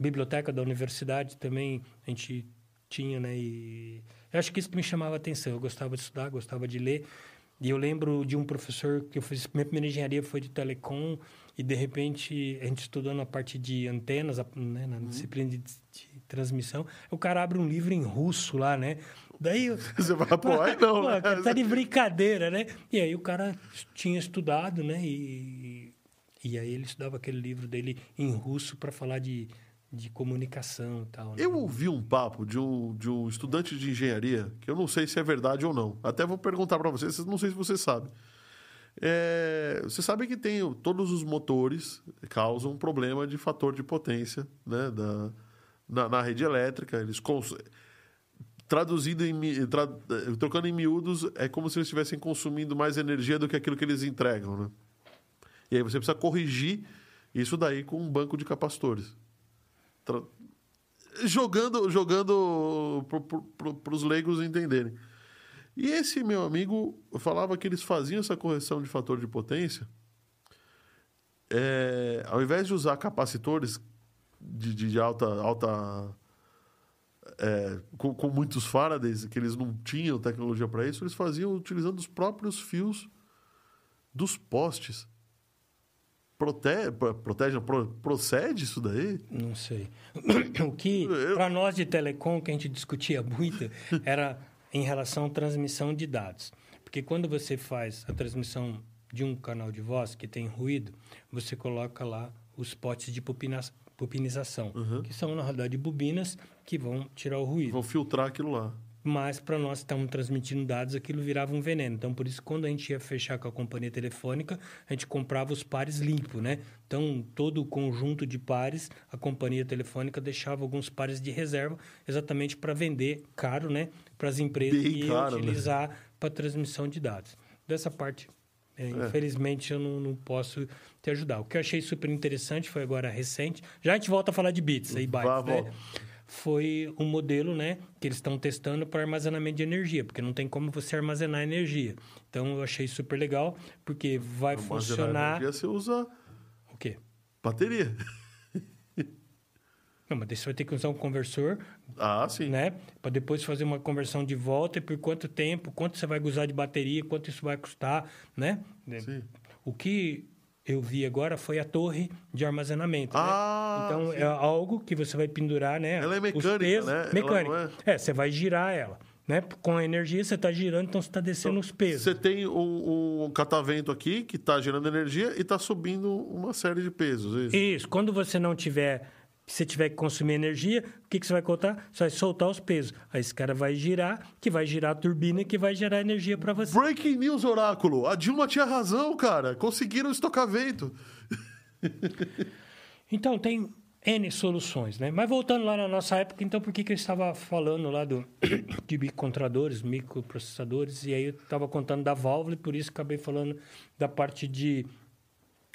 biblioteca da universidade também a gente tinha, né? E eu acho que isso me chamava a atenção. Eu gostava de estudar, gostava de ler. E eu lembro de um professor que eu fiz minha primeira engenharia foi de telecom e de repente a gente estudou na parte de antenas, né, na uhum. disciplina de, de, transmissão. O cara abre um livro em russo lá, né? Daí você vai pô, aí não, pô, né? Tá de brincadeira, né? E aí o cara tinha estudado, né? E, e aí ele estudava aquele livro dele em russo para falar de, de comunicação e tal. Né? Eu ouvi um papo de um, de um estudante de engenharia, que eu não sei se é verdade ou não. Até vou perguntar para vocês, não sei se você sabe. É, você sabe que tem todos os motores causam um problema de fator de potência né, da, na, na rede elétrica. Eles cons traduzido em tra, trocando em miúdos é como se eles estivessem consumindo mais energia do que aquilo que eles entregam, né? E aí você precisa corrigir Isso daí com um banco de capacitores. Tra- Jogando, jogando para os leigos entenderem. E esse meu amigo falava que eles faziam essa correção de fator de potência. é, ao invés de usar capacitores de, de- de alta. alta é, com, com muitos Faradays, que eles não tinham tecnologia para isso, eles faziam utilizando os próprios fios dos postes. Prote, pro- protege, não, pro- procede isso daí? Não sei. O que, Eu- para nós de telecom, que a gente discutia muito, era em relação à transmissão de dados. Porque quando você faz a transmissão de um canal de voz que tem ruído, você coloca lá os potes de pupina- pupinização, que são, na realidade, bobinas que vão tirar o ruído. Vão filtrar aquilo lá. Mas para nós que transmitindo dados, aquilo virava um veneno. Então, por isso, quando a gente ia fechar com a companhia telefônica, a gente comprava os pares limpos, né? Então, todo o conjunto de pares, a companhia telefônica deixava alguns pares de reserva, exatamente para vender caro, né? Para as empresas Bem que caro, né? utilizar para transmissão de dados. Dessa parte, é, infelizmente, eu não, não posso te ajudar. O que eu achei super interessante foi agora recente. Já a gente volta a falar de bits aí, bytes, Vá, né? volta. Foi um modelo né, que eles estão testando para armazenamento de energia, porque não tem como você armazenar energia. Então, eu achei super legal, porque vai Armazenar funcionar... energia, você usa O quê? bateria. Não, mas você vai ter que usar um conversor, Ah, sim. né? Para depois fazer uma conversão de volta e por quanto tempo, quanto você vai usar de bateria, quanto isso vai custar, né? Sim. O que eu vi agora foi a torre de armazenamento. né? Ah, Então, sim. é algo que você vai pendurar, né? Ela é mecânica, pesos- né? Mecânica. é- É, você vai girar ela. Né? Com a energia, você está girando, então você está descendo os pesos. Você tem um, um catavento aqui que está gerando energia e está subindo uma série de pesos. é Isso. Isso. Quando você não tiver... Se você tiver que consumir energia, o que, que você vai contar? Você vai soltar os pesos. Aí esse cara vai girar, que vai girar a turbina, que vai gerar energia para você. Breaking news, Oráculo. A Dilma tinha razão, cara. Conseguiram estocar vento. Então, tem N soluções, né? Mas voltando lá na nossa época, então, por que, que eu estava falando lá do, de microcontroladores, microprocessadores, e aí eu estava contando da válvula, e por isso acabei falando da parte de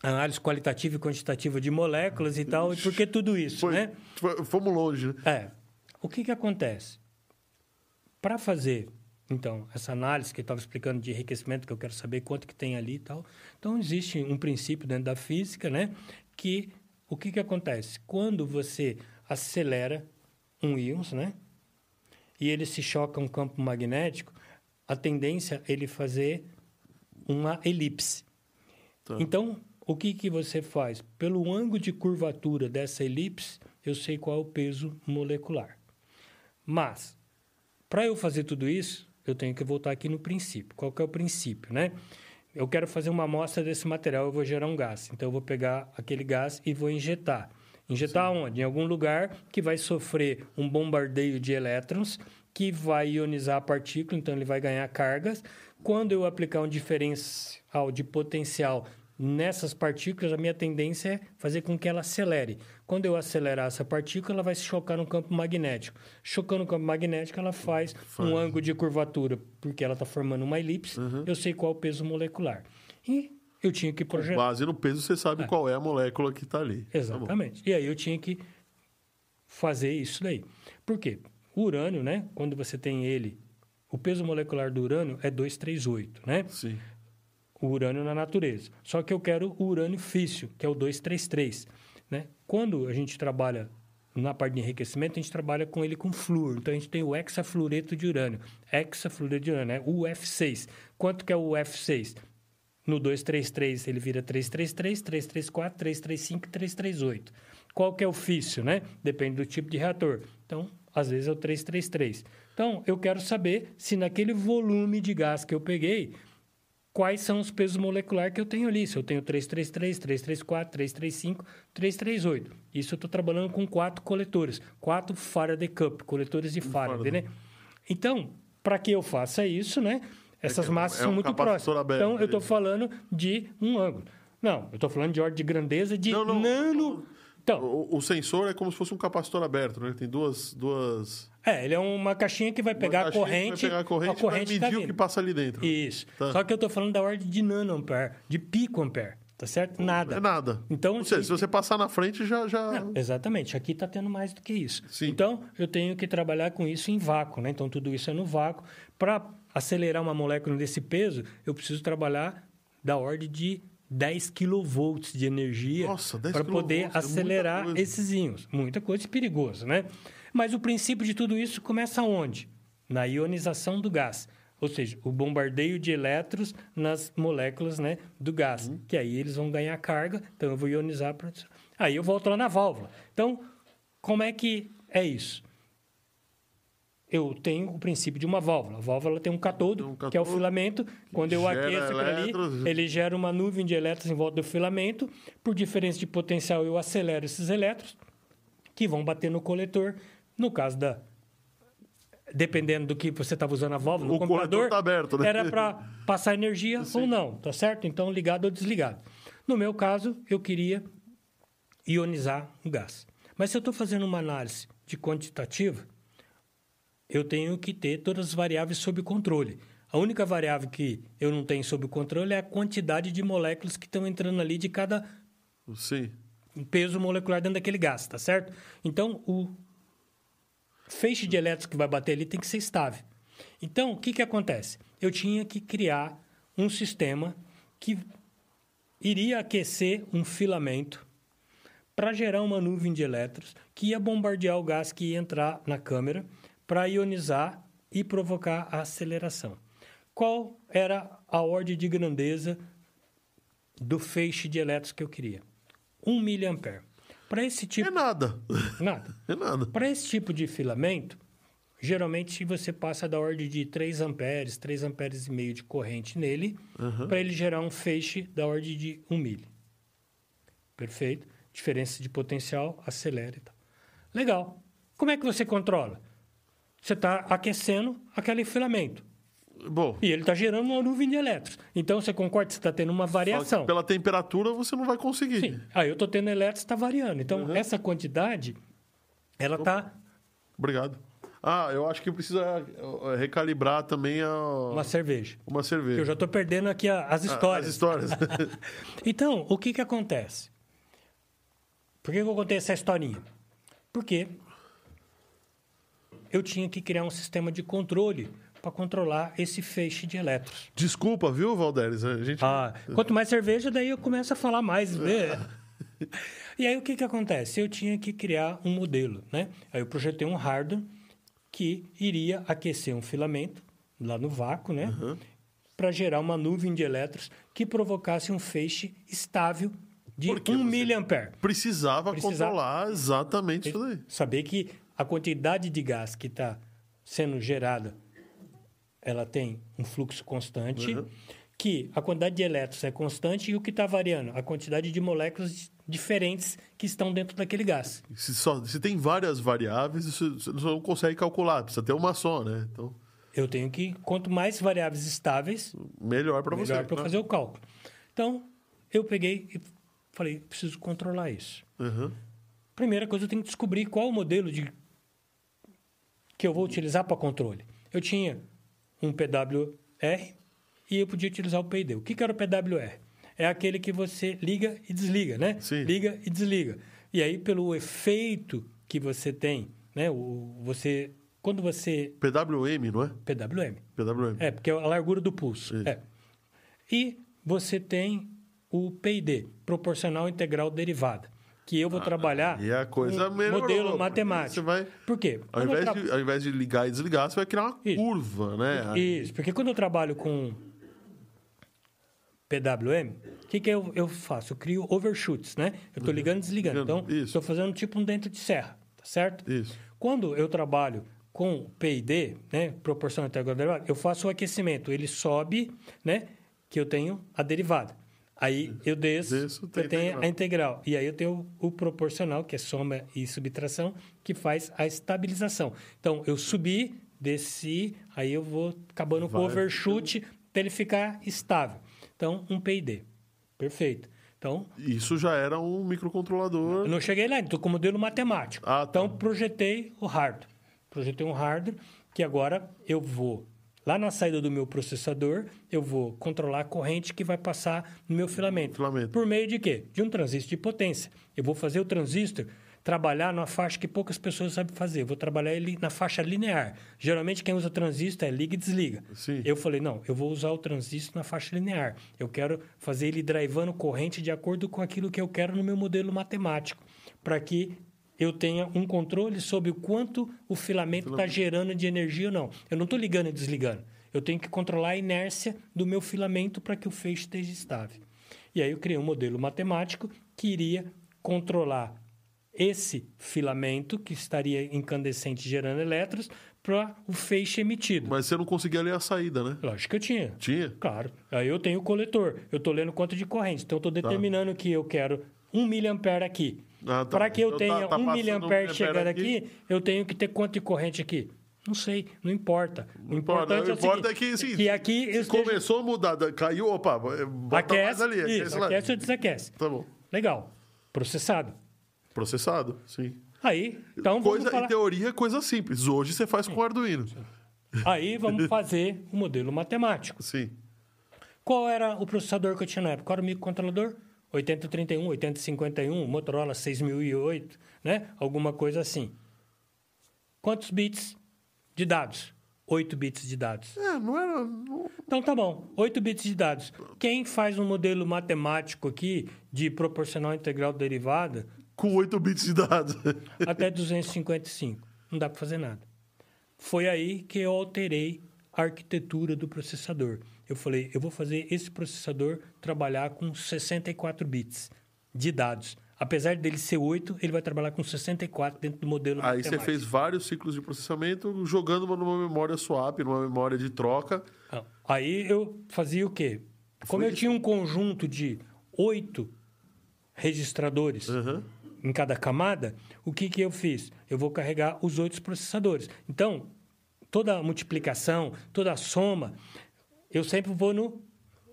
análise qualitativa e quantitativa de moléculas e tal, e por que tudo isso, Foi, né? fomos longe, né? É. O que, que acontece? Para fazer, então, essa análise que eu estava explicando de enriquecimento, que eu quero saber quanto que tem ali e tal, então existe um princípio dentro da física, né? Que o que, que acontece? Quando você acelera um íons, né? E ele se choca um campo magnético, a tendência é ele fazer uma elipse. Tá. Então, o que, que você faz? Pelo ângulo de curvatura dessa elipse, eu sei qual é o peso molecular. Mas, para eu fazer tudo isso, eu tenho que voltar aqui no princípio. Qual que é o princípio, né? Eu quero fazer uma amostra desse material, eu vou gerar um gás. Então, eu vou pegar aquele gás e vou injetar. Injetar onde? Em algum lugar que vai sofrer um bombardeio de elétrons, que vai ionizar a partícula, então ele vai ganhar cargas. Quando eu aplicar um diferencial de potencial nessas partículas, a minha tendência é fazer com que ela acelere. Quando eu acelerar essa partícula, ela vai se chocar no campo magnético. Chocando no campo magnético, ela faz, um ângulo de curvatura, porque ela está formando uma elipse. Eu sei qual é o peso molecular. E eu tinha que Com projetar. base no peso, você sabe qual é a molécula que está ali. Tá. Exatamente. e aí eu tinha que fazer isso daí. Por quê? O urânio, né? Quando você tem ele, o peso molecular do urânio é 238, né? Sim. O urânio na natureza. Só que eu quero o urânio físsil, que é o 233. Né? Quando a gente trabalha na parte de enriquecimento, a gente trabalha com ele com flúor. Então, a gente tem o hexafluoreto de urânio. Hexafluoreto de urânio, é o F6. Quanto que é o F6? No 233, ele vira 333, 334, 335 338. Qual que é o físsil, né? Depende do tipo de reator. Então, às vezes é o 333. Então, eu quero saber se naquele volume de gás que eu peguei, quais são os pesos moleculares que eu tenho ali. Se eu tenho 333, 334, 335, 338. Isso eu estou trabalhando com quatro coletores. Quatro Faraday Cup, coletores de Faraday, Faraday. né? Então, para que eu faça isso, né? Essas que é massas é são um muito próximas. aberto Então, eu estou falando de um ângulo. Não, eu estou falando de ordem de grandeza de Não, não. nano... Então, O, o sensor é como se fosse um capacitor aberto, né? Tem duas... duas... é, ele é uma caixinha que vai pegar a corrente, Vai pegar a corrente, a corrente vai tá medir o vindo. que passa ali dentro. Isso. Tá. Só que eu estou falando da ordem de nanoampere, de picoampere. tá certo? Nada. É nada. Então, Ou seja, se você passar na frente, já. já... Não, exatamente. Aqui está tendo mais do que isso. Sim. Então, eu tenho que trabalhar com isso em vácuo, né? Então, tudo isso é no vácuo. Para acelerar uma molécula desse peso, eu preciso trabalhar da ordem de 10 kV de energia Nossa, 10 para poder é acelerar coisa. esses íons. Muita coisa e perigoso, né? Mas o princípio de tudo isso começa onde? Na ionização do gás. Ou seja, o bombardeio de elétrons nas moléculas né, do gás. Uhum. Que aí eles vão ganhar carga, então eu vou ionizar a produção. Aí eu volto lá na válvula. Então, como é que é isso? Eu tenho o princípio de uma válvula. A válvula tem um catodo, Um que é o catodo filamento. Quando eu aqueço aquilo ali, ele gera uma nuvem de elétrons em volta do filamento. Por diferença de potencial, eu acelero esses elétrons, que vão bater no coletor. No caso da. Dependendo do que você estava usando a válvula, O computador, tá aberto, né? era para passar energia ou não, tá certo? Então, ligado ou desligado. No meu caso, eu queria ionizar o gás. Mas se eu estou fazendo uma análise de quantitativa, eu tenho que ter todas as variáveis sob controle. A única variável que eu não tenho sob controle é a quantidade de moléculas que estão entrando ali de cada Sim. peso molecular dentro daquele gás, tá certo? Então, o feixe de elétrons que vai bater ali tem que ser estável. Então, o que, que acontece? Eu tinha que criar um sistema que iria aquecer um filamento para gerar uma nuvem de elétrons que ia bombardear o gás que ia entrar na câmera para ionizar e provocar a aceleração. Qual era a ordem de grandeza do feixe de elétrons que eu queria? 1 miliampere. Para esse É tipo... nada. Nada. É nada. Para esse tipo de filamento, geralmente você passa da ordem de 3 amperes, 3 amperes e meio de corrente nele, para ele gerar um feixe da ordem de 1 mili. Perfeito. Diferença de potencial, acelera e tal. Legal. Como é que você controla? Você está aquecendo aquele filamento. Bom, E ele está gerando uma nuvem de elétrons. Então, você concorda que você está tendo uma variação? pela temperatura você não vai conseguir. Sim. Aí eu estou tendo elétrons, está variando. Então, essa quantidade, ela está Obrigado. Ah, eu acho que precisa eh, recalibrar também a... uma cerveja. uma cerveja. Eu já estou perdendo aqui a- as Ah, histórias. As histórias. Então, o que, que acontece? Por que, que eu contei essa historinha? Porque eu tinha que criar um sistema de controle para controlar esse feixe de elétrons. Desculpa, viu, Valderes? A gente... Ah, quanto mais cerveja, daí eu começo a falar mais. né? E aí o que, que acontece? Eu tinha que criar um modelo, né? Aí eu projetei um hardware que iria aquecer um filamento lá no vácuo, né? Para gerar uma nuvem de elétrons que provocasse um feixe estável de Por que 1 você- miliampere. Precisava, Precisava- controlar exatamente isso daí. Saber que a quantidade de gás que está sendo gerada, ela tem um fluxo constante, que a quantidade de elétrons é constante e o que está variando? A quantidade de moléculas diferentes que estão dentro daquele gás. Se, só, se tem várias variáveis, isso você não consegue calcular. Precisa ter uma só, né? Então, Eu tenho que, quanto mais variáveis estáveis, melhor para você. melhor para né? fazer o cálculo. Então, eu peguei e falei, preciso controlar isso. Uhum. Primeira coisa, eu tenho que descobrir qual o modelo de que eu vou utilizar para controle. Eu tinha um PWR e eu podia utilizar o PID. O que, que era o PWR? É aquele que você liga e desliga, né? Sim. Liga e desliga. E aí, pelo efeito que você tem, né? O, você, quando você... PWM, não é? PWM. PWM. É, porque é a largura do pulso. Isso. É. E você tem o PID, proporcional integral derivada, que eu vou trabalhar E a coisa um melhorou. modelo matemático. Você vai, Por quê? ao, invés tra- de, ao invés de ligar e desligar, você vai criar uma Isso. curva, né? Isso, porque quando eu trabalho com PWM, o que, que eu, eu faço? Eu crio overshoots, né? Eu estou ligando e desligando. Ligando, Então, estou fazendo tipo um dentro de serra, tá certo? Isso. Quando eu trabalho com PID, né, proporção integral derivada, eu faço o aquecimento, ele sobe, né, que eu tenho a derivada. Aí eu desço, Desço, tem eu tenho integral. a integral. E aí eu tenho o proporcional, que é soma e subtração, que faz a estabilização. Então, eu subi, desci, aí eu vou acabando com o Vai overshoot para ele ficar estável. Então, um PID. Perfeito. Então, Isso já era um microcontrolador. eu não cheguei lá, estou com o modelo matemático. Ah, tá. Então, projetei o hardware. Projetei um hardware que agora eu vou Lá na saída do meu processador, eu vou controlar a corrente que vai passar no meu filamento. Filamento. Por meio de quê? De um transistor de potência. Eu vou fazer o transistor trabalhar numa faixa que poucas pessoas sabem fazer. Eu vou trabalhar ele na faixa linear. Geralmente quem usa transistor é liga e desliga. Sim. Eu falei, não, eu vou usar o transistor na faixa linear. Eu quero fazer ele drivando corrente de acordo com aquilo que eu quero no meu modelo matemático, para que eu tenha um controle sobre o quanto o filamento está gerando de energia ou não. Eu não estou ligando e desligando. Eu tenho que controlar a inércia do meu filamento para que o feixe esteja estável. E aí eu criei um modelo matemático que iria controlar esse filamento que estaria incandescente gerando elétrons para o feixe emitido. Mas você não conseguia ler a saída, né? Lógico que eu tinha. Tinha? Claro. Aí eu tenho o coletor. Eu estou lendo quanto de corrente. Então, eu estou determinando que eu quero 1 miliampere aqui. Ah, tá. Para que eu Então, tenha tá- tá 1 passando miliampere um chegando aqui. aqui, eu tenho que ter quanto de corrente aqui? Não sei, não importa. O importa. importante O importa é, é que, assim, que aqui Se esteja- começou a mudar, da- caiu, opa, bota mais aquece, ali. Aquece, isso, aquece ou desaquece. Tá bom. Legal. Processado. Processado, sim. Aí, então vamos coisa, falar... Em teoria, coisa simples. Hoje você faz com Arduino. Aí vamos fazer o modelo matemático. Sim. Qual era o processador que eu tinha na época? Qual era o microcontrolador? 8031, 8051, Motorola 6008, né? Alguma coisa assim. Quantos bits de dados? 8 bits de dados. É, não era. não- Então tá bom, 8 bits de dados. Quem faz um modelo matemático aqui de proporcional integral derivada Com 8 bits de dados. até 255? Não dá para fazer nada. Foi aí que eu alterei a arquitetura do processador. Eu falei, eu vou fazer esse processador trabalhar com 64 bits de dados. Apesar dele ser 8, ele vai trabalhar com 64 dentro do modelo Aí você fez vários ciclos de processamento jogando numa memória swap, numa memória de troca. Aí eu fazia o quê? Como Foi eu tinha um conjunto de oito registradores Aham. em cada camada, o que, que eu fiz? Eu vou carregar os oito processadores. Então, toda a multiplicação, toda a soma, eu sempre vou no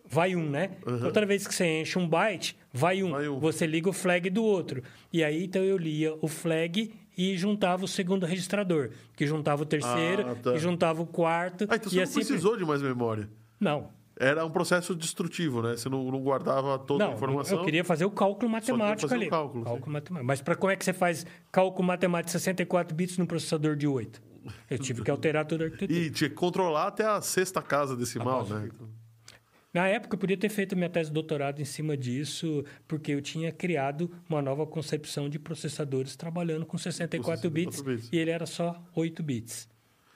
vai um, né? Toda vez que você enche um byte, vai um. Vai um. Você liga o flag do outro. E aí, então, eu lia o flag e juntava o segundo registrador, que juntava o terceiro, Ah, tá. que juntava o quarto. Ah, então e você assim não precisou de mais memória. Não, Era um processo destrutivo, né? Você não, não guardava toda a Não, informação. eu queria fazer o cálculo matemático fazer o ali. cálculo, sim. matemático. Mas para como é que você faz cálculo matemático de 64 bits num processador de 8? Eu tive que alterar toda a arquitetura. E tinha que controlar até a sexta casa decimal, né? Na época, eu podia ter feito minha tese de doutorado em cima disso, porque eu tinha criado uma nova concepção de processadores trabalhando com 64 bits, 64 bits. e ele era só 8 bits.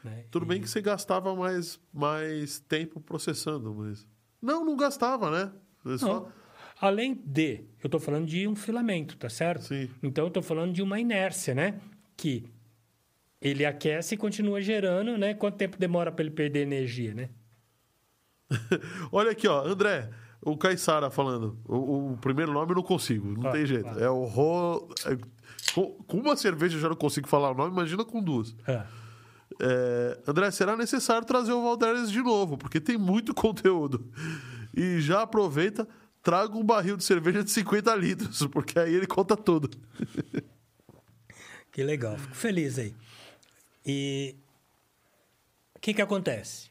né? Tudo bem que você gastava mais, mais tempo processando, mas. Não, não gastava, né? Você só- Não. Além de, eu estou falando de um filamento, tá certo? Sim. Então, eu estou falando de uma inércia, né? Que ele aquece e continua gerando, né? Quanto tempo demora para ele perder energia, né? Olha aqui, ó, André, o Caissara falando. O, o primeiro nome eu não consigo, não tem jeito. É o Ro. é- com, com uma cerveja eu já não consigo falar o nome, imagina com duas. Ah, É, André, será necessário trazer o Valderes de novo, porque tem muito conteúdo. E já aproveita, traga um barril de cerveja de 50 litros, porque aí ele conta tudo. que legal, fico feliz aí. E o que que acontece?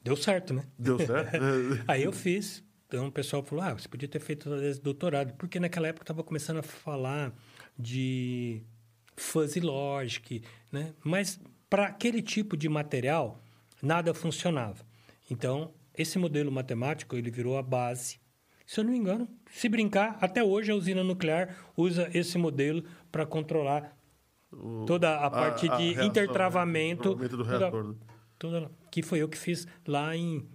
Deu certo, né? Deu certo? Aí eu fiz. Então o pessoal falou: ah, você podia ter feito esse doutorado. Porque naquela época estava começando a falar de fuzzy logic, né? Mas para aquele tipo de material, nada funcionava. Então, esse modelo matemático, ele virou a base. Se eu não me engano, se brincar, até hoje a usina nuclear usa esse modelo para controlar o- toda a parte a de reação, intertravamento. né? Do toda- reator. né? toda- que foi eu que fiz lá em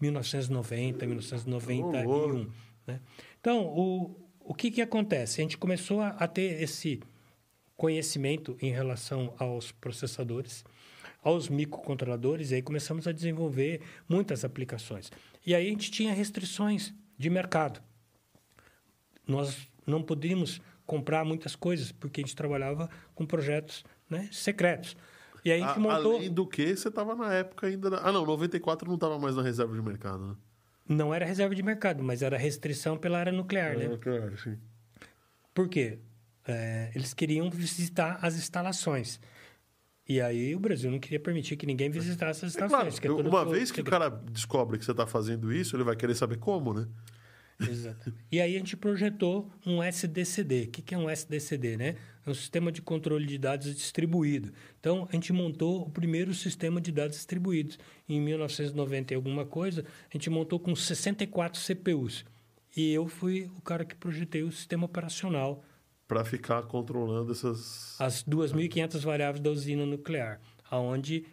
1990, 1991. Ô, louco. né? Então, o, o que, que acontece? A gente começou a, a ter esse conhecimento em relação aos processadores, aos microcontroladores, e aí começamos a desenvolver muitas aplicações. E aí a gente tinha restrições de mercado. Nós não podíamos comprar muitas coisas, porque a gente trabalhava com projetos né, secretos. E aí a gente A- montou... Além do que, você estava na época ainda. Ah, não, 94 não estava mais na reserva de mercado, né? Não era reserva de mercado, mas era restrição pela área nuclear, né? É, claro, sim. Por quê? É, eles queriam visitar as instalações. E aí o Brasil não queria permitir que ninguém visitasse as É estações. é uma vez que o cara descobre que você está fazendo isso, ele vai querer saber como, né? Exato. E aí a gente projetou um SDCD. O que que é um SDCD, né? É um sistema de controle de dados distribuído. Então, a gente montou o primeiro sistema de dados distribuídos. Em 1990 e alguma coisa, a gente montou com 64 CPUs. E eu fui o cara que projetei o sistema operacional, Para ficar controlando essas. as 2.500 variáveis da usina nuclear, aonde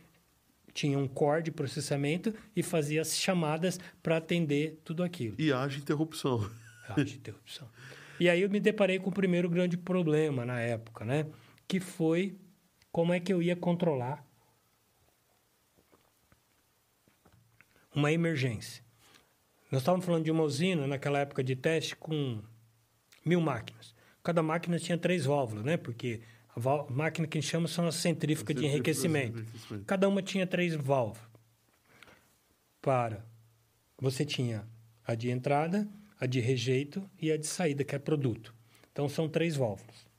tinha um core de processamento e fazia as chamadas para atender tudo aquilo. E haja interrupção. De interrupção. E aí eu me deparei com o primeiro grande problema na época, né? Que foi como é que eu ia controlar uma emergência. Nós estávamos falando de uma usina naquela época de teste com mil máquinas. Cada máquina tinha três válvulas, né? Porque a máquina que a gente chama são as centrífugas de enriquecimento. enriquecimento. Cada uma tinha três válvulas. Para. Você tinha a de entrada, a de rejeito e a de saída, que é produto. Então são três válvulas.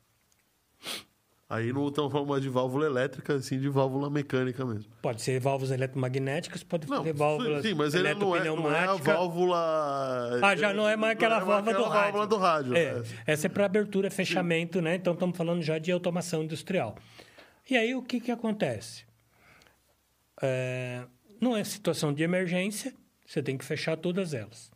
Aí não estamos falando mais de válvula elétrica, assim, de válvula mecânica mesmo. Pode ser válvulas eletromagnéticas, pode Não, ser válvulas sim, mas ele não é, não é a válvula. Ah, já não é mais aquela não é válvula do aquela rádio. válvula do rádio. É, né? essa é para abertura, fechamento, né? Então estamos falando já de automação industrial. E aí o que, que acontece? É, não é situação de emergência, você tem que fechar todas elas.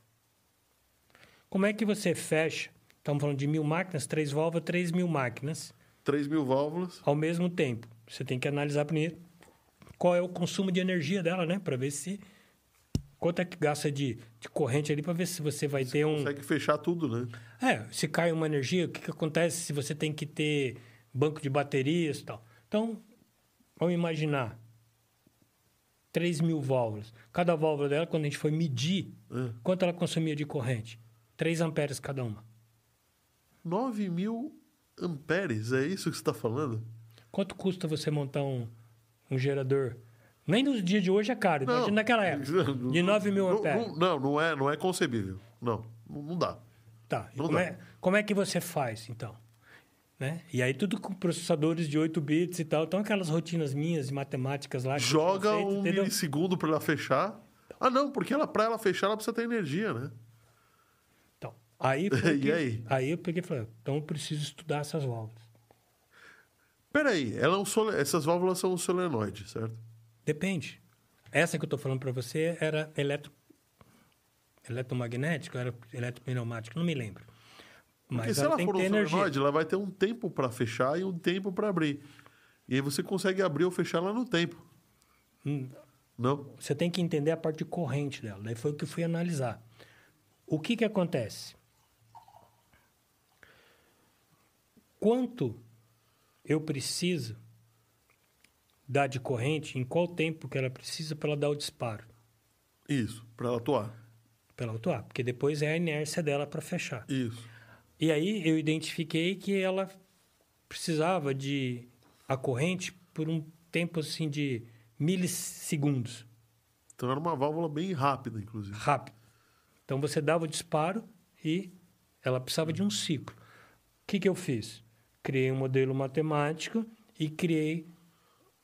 Como é que você fecha? Estamos falando de mil máquinas, três válvulas, três mil máquinas 3 mil válvulas. ao mesmo tempo. Você tem que analisar primeiro qual é o consumo de energia dela, né? Para ver se. Quanto é que gasta de, de corrente ali, para ver se você vai ter um. Consegue fechar tudo, né? É, se cai uma energia, o que, que acontece se você tem que ter banco de baterias e tal. Então, vamos imaginar 3 mil válvulas. Cada válvula dela, quando a gente foi medir, É. quanto ela consumia de corrente? 3 amperes cada uma. 9 mil amperes, é isso que você está falando? Quanto custa você montar um, um gerador? Nem nos dias de hoje é caro, imagina naquela época. De 9 mil Não- amperes. Não, não, não é, não é concebível. Não, não não dá. Tá, Não como dá. é, como é que você faz, então? Né? E aí tudo com processadores de 8 bits e tal. Então aquelas rotinas minhas de matemáticas lá. Joga feito, um entendeu? milissegundo para ela fechar. Ah, não, porque ela, para ela fechar, ela precisa ter energia, né? Aí, E que- aí? aí eu peguei e falei, então eu preciso estudar essas válvulas. Peraí, ela é um essas válvulas são um solenoide, certo? Depende. Essa que eu estou falando para você era eletro... eletromagnética, era eletropneumática, não me lembro. Porque Mas se ela ela for um energia. solenoide, ela vai ter um tempo para fechar e um tempo para abrir. E aí você consegue abrir ou fechar ela no tempo. Hum, Não? Você tem que entender a parte de corrente dela. Daí foi o que eu fui analisar. O que, que acontece? Quanto eu preciso dar de corrente, em qual tempo que ela precisa para ela dar o disparo, Isso, para ela atuar. para ela atuar? Porque depois é a inércia dela para fechar. Isso. E aí eu identifiquei que ela precisava de a corrente por um tempo assim de milissegundos. Então era uma válvula bem rápida, inclusive. rápido. Então você dava o disparo e ela precisava de um ciclo. O que, que eu fiz? Criei um modelo matemático e criei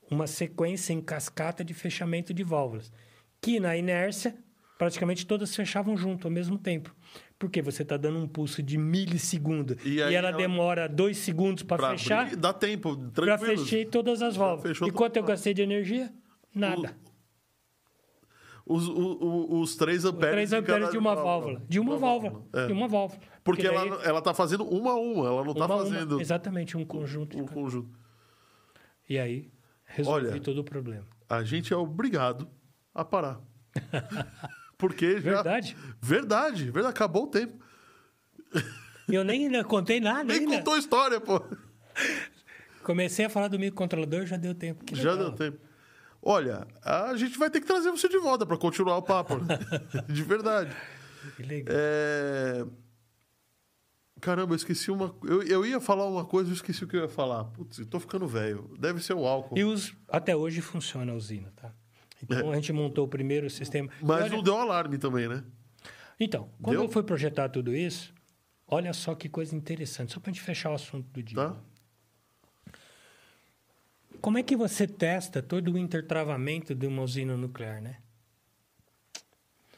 uma sequência em cascata de fechamento de válvulas, que na inércia praticamente todas fechavam junto ao mesmo tempo. Porque você está dando um pulso de milissegundo E e, ela, ela- demora dois segundos para fechar, abrir, dá tempo, para tranquilo. fechar todas as válvulas. E quanto eu gastei de energia? Nada. Os, o- o- os 3 amperes, 3 de amperes cada de uma válvula. De uma válvula. É. De uma válvula. Porque daí- ela, ela tá fazendo uma a uma, ela não tá Uma uma, fazendo exatamente, um conjunto. um cada- conjunto. E aí, resolvi Olha, todo o problema. A gente é obrigado a parar. Porque já. Verdade. Verdade, verdade. Acabou o tempo. Eu nem contei nada Nem ainda. contou história, pô. Comecei a falar do microcontrolador, já deu tempo. Que Já legal. deu tempo. Olha, a gente vai ter que trazer você de volta para continuar o papo. né? de verdade. Que legal. É... Caramba, eu esqueci uma. Eu, eu ia falar uma coisa, eu esqueci o que eu ia falar. Putz, eu tô ficando velho. Deve ser o álcool. E os, até hoje funciona a usina, tá? Então a gente montou o primeiro sistema. É. Mas E olha- não deu alarme também, né? Então, quando Deu? eu fui projetar tudo isso, olha só que coisa interessante, só para a gente fechar o assunto do dia. Tá? como é que você testa todo o intertravamento de uma usina nuclear, né?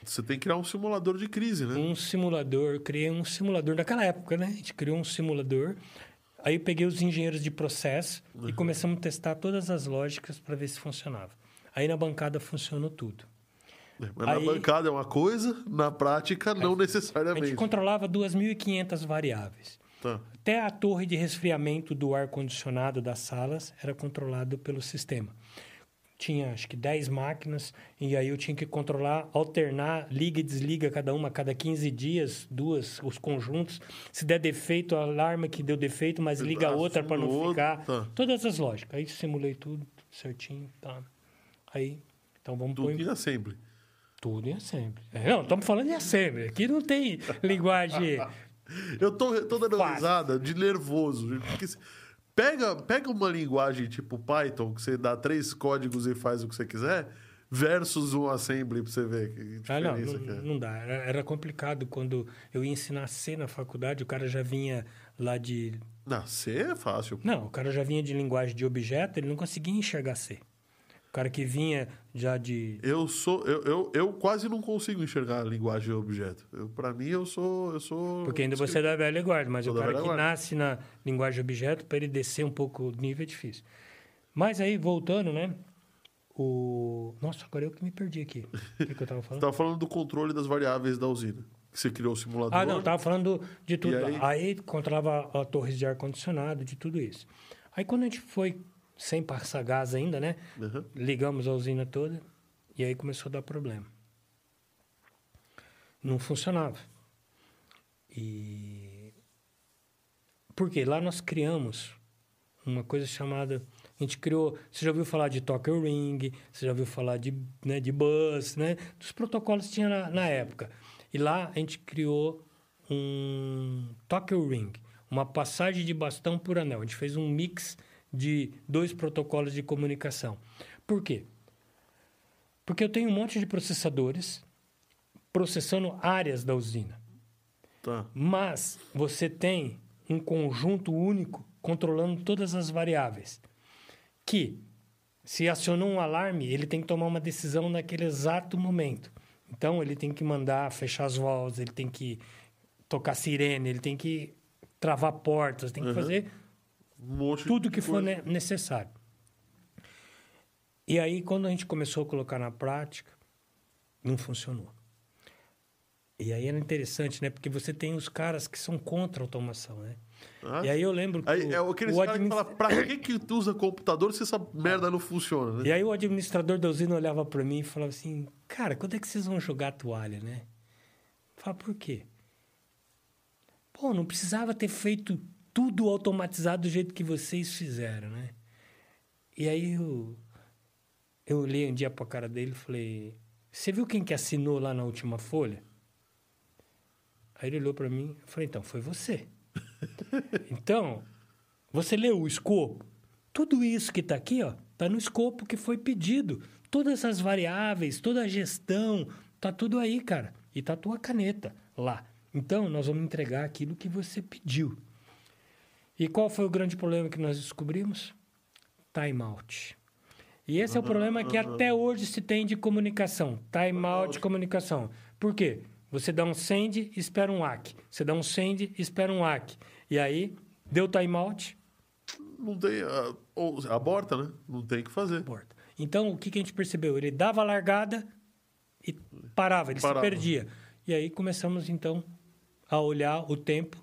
Você tem que criar um simulador de crise, né? Um simulador, criei um simulador naquela época, né? A gente criou um simulador. Aí eu peguei os engenheiros de processo e começamos a testar todas as lógicas para ver se funcionava. Aí na bancada funcionou tudo. Mas na Aí- bancada é uma coisa, na prática não A gente necessariamente. controlava 2.500 variáveis. Tá. Até a torre de resfriamento do ar-condicionado das salas era controlado pelo sistema. Tinha, acho que, 10 máquinas, e aí eu tinha que controlar, alternar, liga e desliga cada uma cada 15 dias, duas, os conjuntos. Se der defeito, alarma que deu defeito, mas liga a outra para não ficar. outra, tá. Todas as lógicas. Aí simulei tudo certinho. Tá. Aí, então vamos Tudo pôr em assembly. tudo em assembly. É, não, estamos falando em assembly. Aqui não tem linguagem... Eu tô, tô dando Fácil. risada de nervoso. Porque se- pega, pega uma linguagem tipo Python, que você dá três códigos e faz o que você quiser, versus um assembly pra você ver que Ah, não, diferença não, é. não dá. Era, era complicado quando eu ia ensinar C na faculdade, o cara já vinha lá de. Não, C é fácil. Não, o cara já vinha de linguagem de objeto, ele não conseguia enxergar C. O cara que vinha já de. Eu sou. Eu, eu, eu quase não consigo enxergar a linguagem objeto. Eu, pra mim, eu sou. Eu sou Porque ainda você é da velha guarda, mas Sou o cara que guarda. nasce na linguagem objeto, para ele descer um pouco o nível é difícil. Mas aí, voltando, né? O. Nossa, agora eu que me perdi aqui. O que, que eu tava Você falando? tava falando do controle das variáveis da usina. Que você criou o simulador. Ah, não, tava falando de tudo. E aí? aí? controlava a torres de ar-condicionado, de tudo isso. Aí quando a gente foi, sem passar gás ainda, né? Uhum. Ligamos a usina toda e aí começou a dar problema. Não funcionava. E. Por quê? Lá nós criamos uma coisa chamada. A gente criou. Você já ouviu falar de Talker Ring, você já ouviu falar de, né, de Bus, né? Dos protocolos que tinha na, na época. E lá a gente criou um Talker Ring, uma passagem de bastão por anel. A gente fez um mix de dois protocolos de comunicação. Por quê? Porque eu tenho um monte de processadores processando áreas da usina. Tá. Mas você tem um conjunto único controlando todas as variáveis. Que, se acionou um alarme, ele tem que tomar uma decisão naquele exato momento. Então, ele tem que mandar fechar as válvulas, ele tem que tocar sirene, ele tem que travar portas, tem que Uhum. fazer Um tudo que for ne- necessário. E aí, quando a gente começou a colocar na prática, não funcionou. E aí era interessante, né? Porque você tem os caras que são contra a automação, né? Ah, E aí eu lembro que Aí, o, é aqueles o caras que admin- falam, pra que que tu usa computador se essa merda não funciona, né? E aí o administrador da usina olhava para mim e falava assim, cara, quando é que vocês vão jogar a toalha, né? Fala, por quê? Pô, não precisava ter feito tudo automatizado do jeito que vocês fizeram, né? E aí eu, eu olhei um dia pra cara dele e falei, você viu quem que assinou lá na última folha? Aí ele olhou para mim e falei, então, foi você. então, você leu o escopo? Tudo isso que está aqui, ó, tá no escopo que foi pedido. Todas as variáveis, toda a gestão, tá tudo aí, cara. E tá a tua caneta lá. Então, nós vamos entregar aquilo que você pediu. E qual foi o grande problema que nós descobrimos? Timeout. E esse é o problema que até hoje se tem de comunicação. Timeout de comunicação. Por quê? Você dá um send, espera um ACK. Você dá um send, espera um ACK. E aí, deu timeout, Não tem. ah, ou aborta, né? Não tem o que fazer. porta. Então, o que, que a gente percebeu? Ele dava a largada e parava, ele Parava. se perdia. E aí começamos, então, a olhar o tempo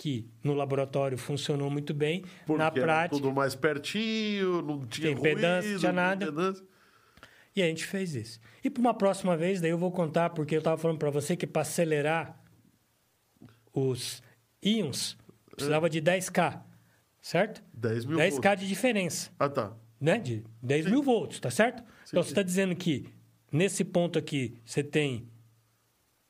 que no laboratório funcionou muito bem. Porque na prática, tudo mais pertinho, não tinha impedância, ruído, tinha não nada. impedância. E a gente fez isso. E para uma próxima vez, daí eu vou contar, porque eu estava falando para você que para acelerar os íons, precisava de 10K, certo? 10 mil 10K volts. de diferença, Ah, tá. né? De 10 mil volts, tá certo? então você está dizendo que nesse ponto aqui você tem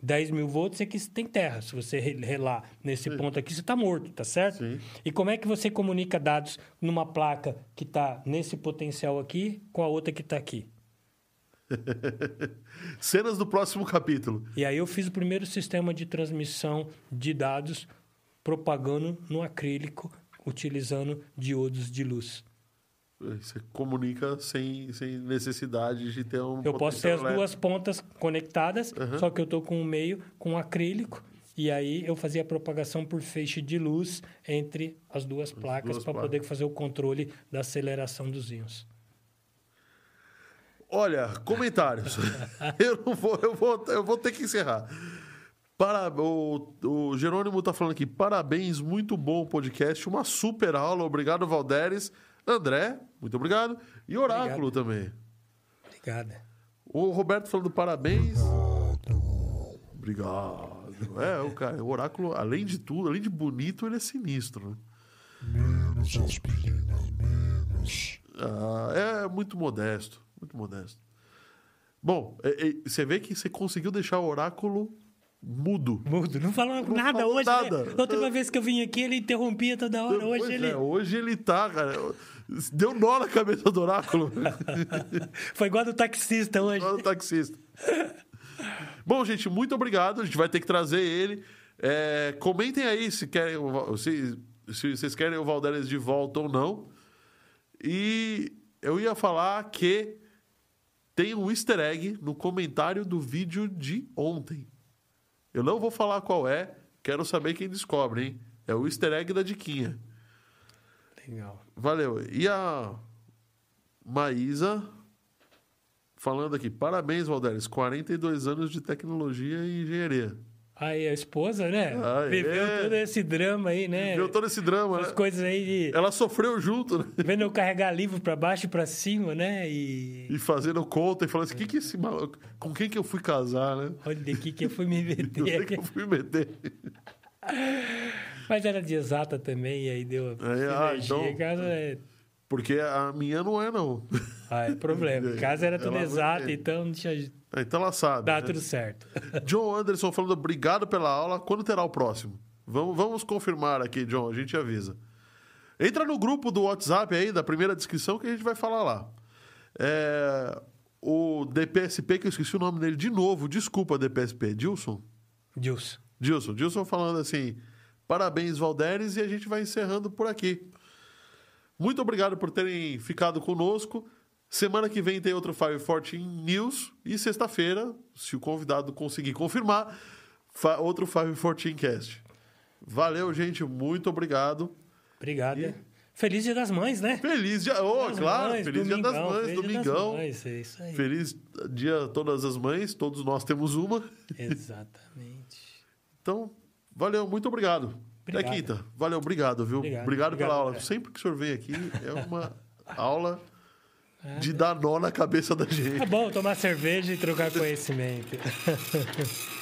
10 mil volts, aqui você tem terra. Se você re- relar nesse ponto aqui, você está morto, tá certo? Sim. E como é que você comunica dados numa placa que está nesse potencial aqui com a outra que está aqui? Cenas do próximo capítulo. E aí eu fiz o primeiro sistema de transmissão de dados propagando no acrílico, utilizando diodos de luz. Você comunica sem, sem necessidade de ter um. Eu posso ter as potencial duas pontas conectadas, Uhum. só que eu tô com o meio com acrílico. E aí eu fazia a propagação por feixe de luz entre as duas placas para poder fazer o controle da aceleração dos íons. Olha, comentários. eu não vou, eu vou, eu vou ter que encerrar. Para, o, o Jerônimo tá falando aqui, parabéns, muito bom o podcast, uma super aula, obrigado Valderes, André, muito obrigado, e Oráculo também. Obrigada. O Roberto falando parabéns. Obrigado. É, o cara, o Oráculo, além de tudo, além de bonito, ele é sinistro. Né? Menos aspirina, menos. Ah, é muito modesto, muito modesto. Bom, é- é- você vê que você conseguiu deixar o Oráculo mudo. Mudo, não falou Não nada hoje. nada. Né? Da última vez que eu vim aqui, ele interrompia toda hora. Hoje Pois ele. é, hoje ele tá, cara. Deu nó na cabeça do Oráculo. Foi igual do taxista hoje. Igual o taxista. Bom, gente, muito obrigado. A gente vai ter que trazer ele. É, comentem aí se querem, se, se vocês querem o Valdéres de volta ou não. E eu ia falar que tem um easter egg no comentário do vídeo de ontem. Eu não vou falar qual é, quero saber quem descobre, hein? É o easter egg da Diquinha. Legal. Valeu. E a Maísa falando aqui, parabéns, Valderes, 42 anos de tecnologia e engenharia. Aí a esposa, né? Aê. Viveu todo esse drama aí, né? Viu todo esse drama, As né? coisas aí de. Ela sofreu junto, né? Vendo eu carregar livro pra baixo e pra cima, né? E. E fazendo conta e falando assim, que que esse maluco, com quem que eu fui casar, né? Olha aqui que eu fui me é meter. que eu fui meter? Mas era de exata também, e aí deu Aí, ah, energia. então- Casa é... Porque a minha não é, não. Ah, é problema. Em casa era tudo Ela- exato, então não tinha... Então ela sabe. dá né? tudo certo. John Anderson falando obrigado pela aula. Quando terá o próximo? Vamos, vamos confirmar aqui, John. A gente avisa. Entra no grupo do WhatsApp aí, da primeira descrição, que a gente vai falar lá. É, o DPSP, que eu esqueci o nome dele de novo. Desculpa, DPSP. Dilson? Dilson. Dilson. Dilson falando assim: parabéns, Valderes, e a gente vai encerrando por aqui. Muito obrigado por terem ficado conosco. Semana que vem tem outro 514 News. E sexta-feira, se o convidado conseguir confirmar, outro 514 Cast. Valeu, gente. Muito obrigado. Obrigado. E- Feliz Dia das Mães, né? Feliz dia. Oh, Das claro, Mães, feliz dia das domingão, mães, feliz Dia das domingão. Mães, é isso aí. Feliz dia a todas as mães. Todos nós temos uma. Exatamente. Então, valeu, muito obrigado. Até Obrigado. quinta. Valeu, obrigado, viu? Obrigado, Obrigado, pela obrigado, aula. André. Sempre que o senhor vem aqui, é uma aula de dar nó na cabeça da gente. Tá bom tomar cerveja e trocar conhecimento.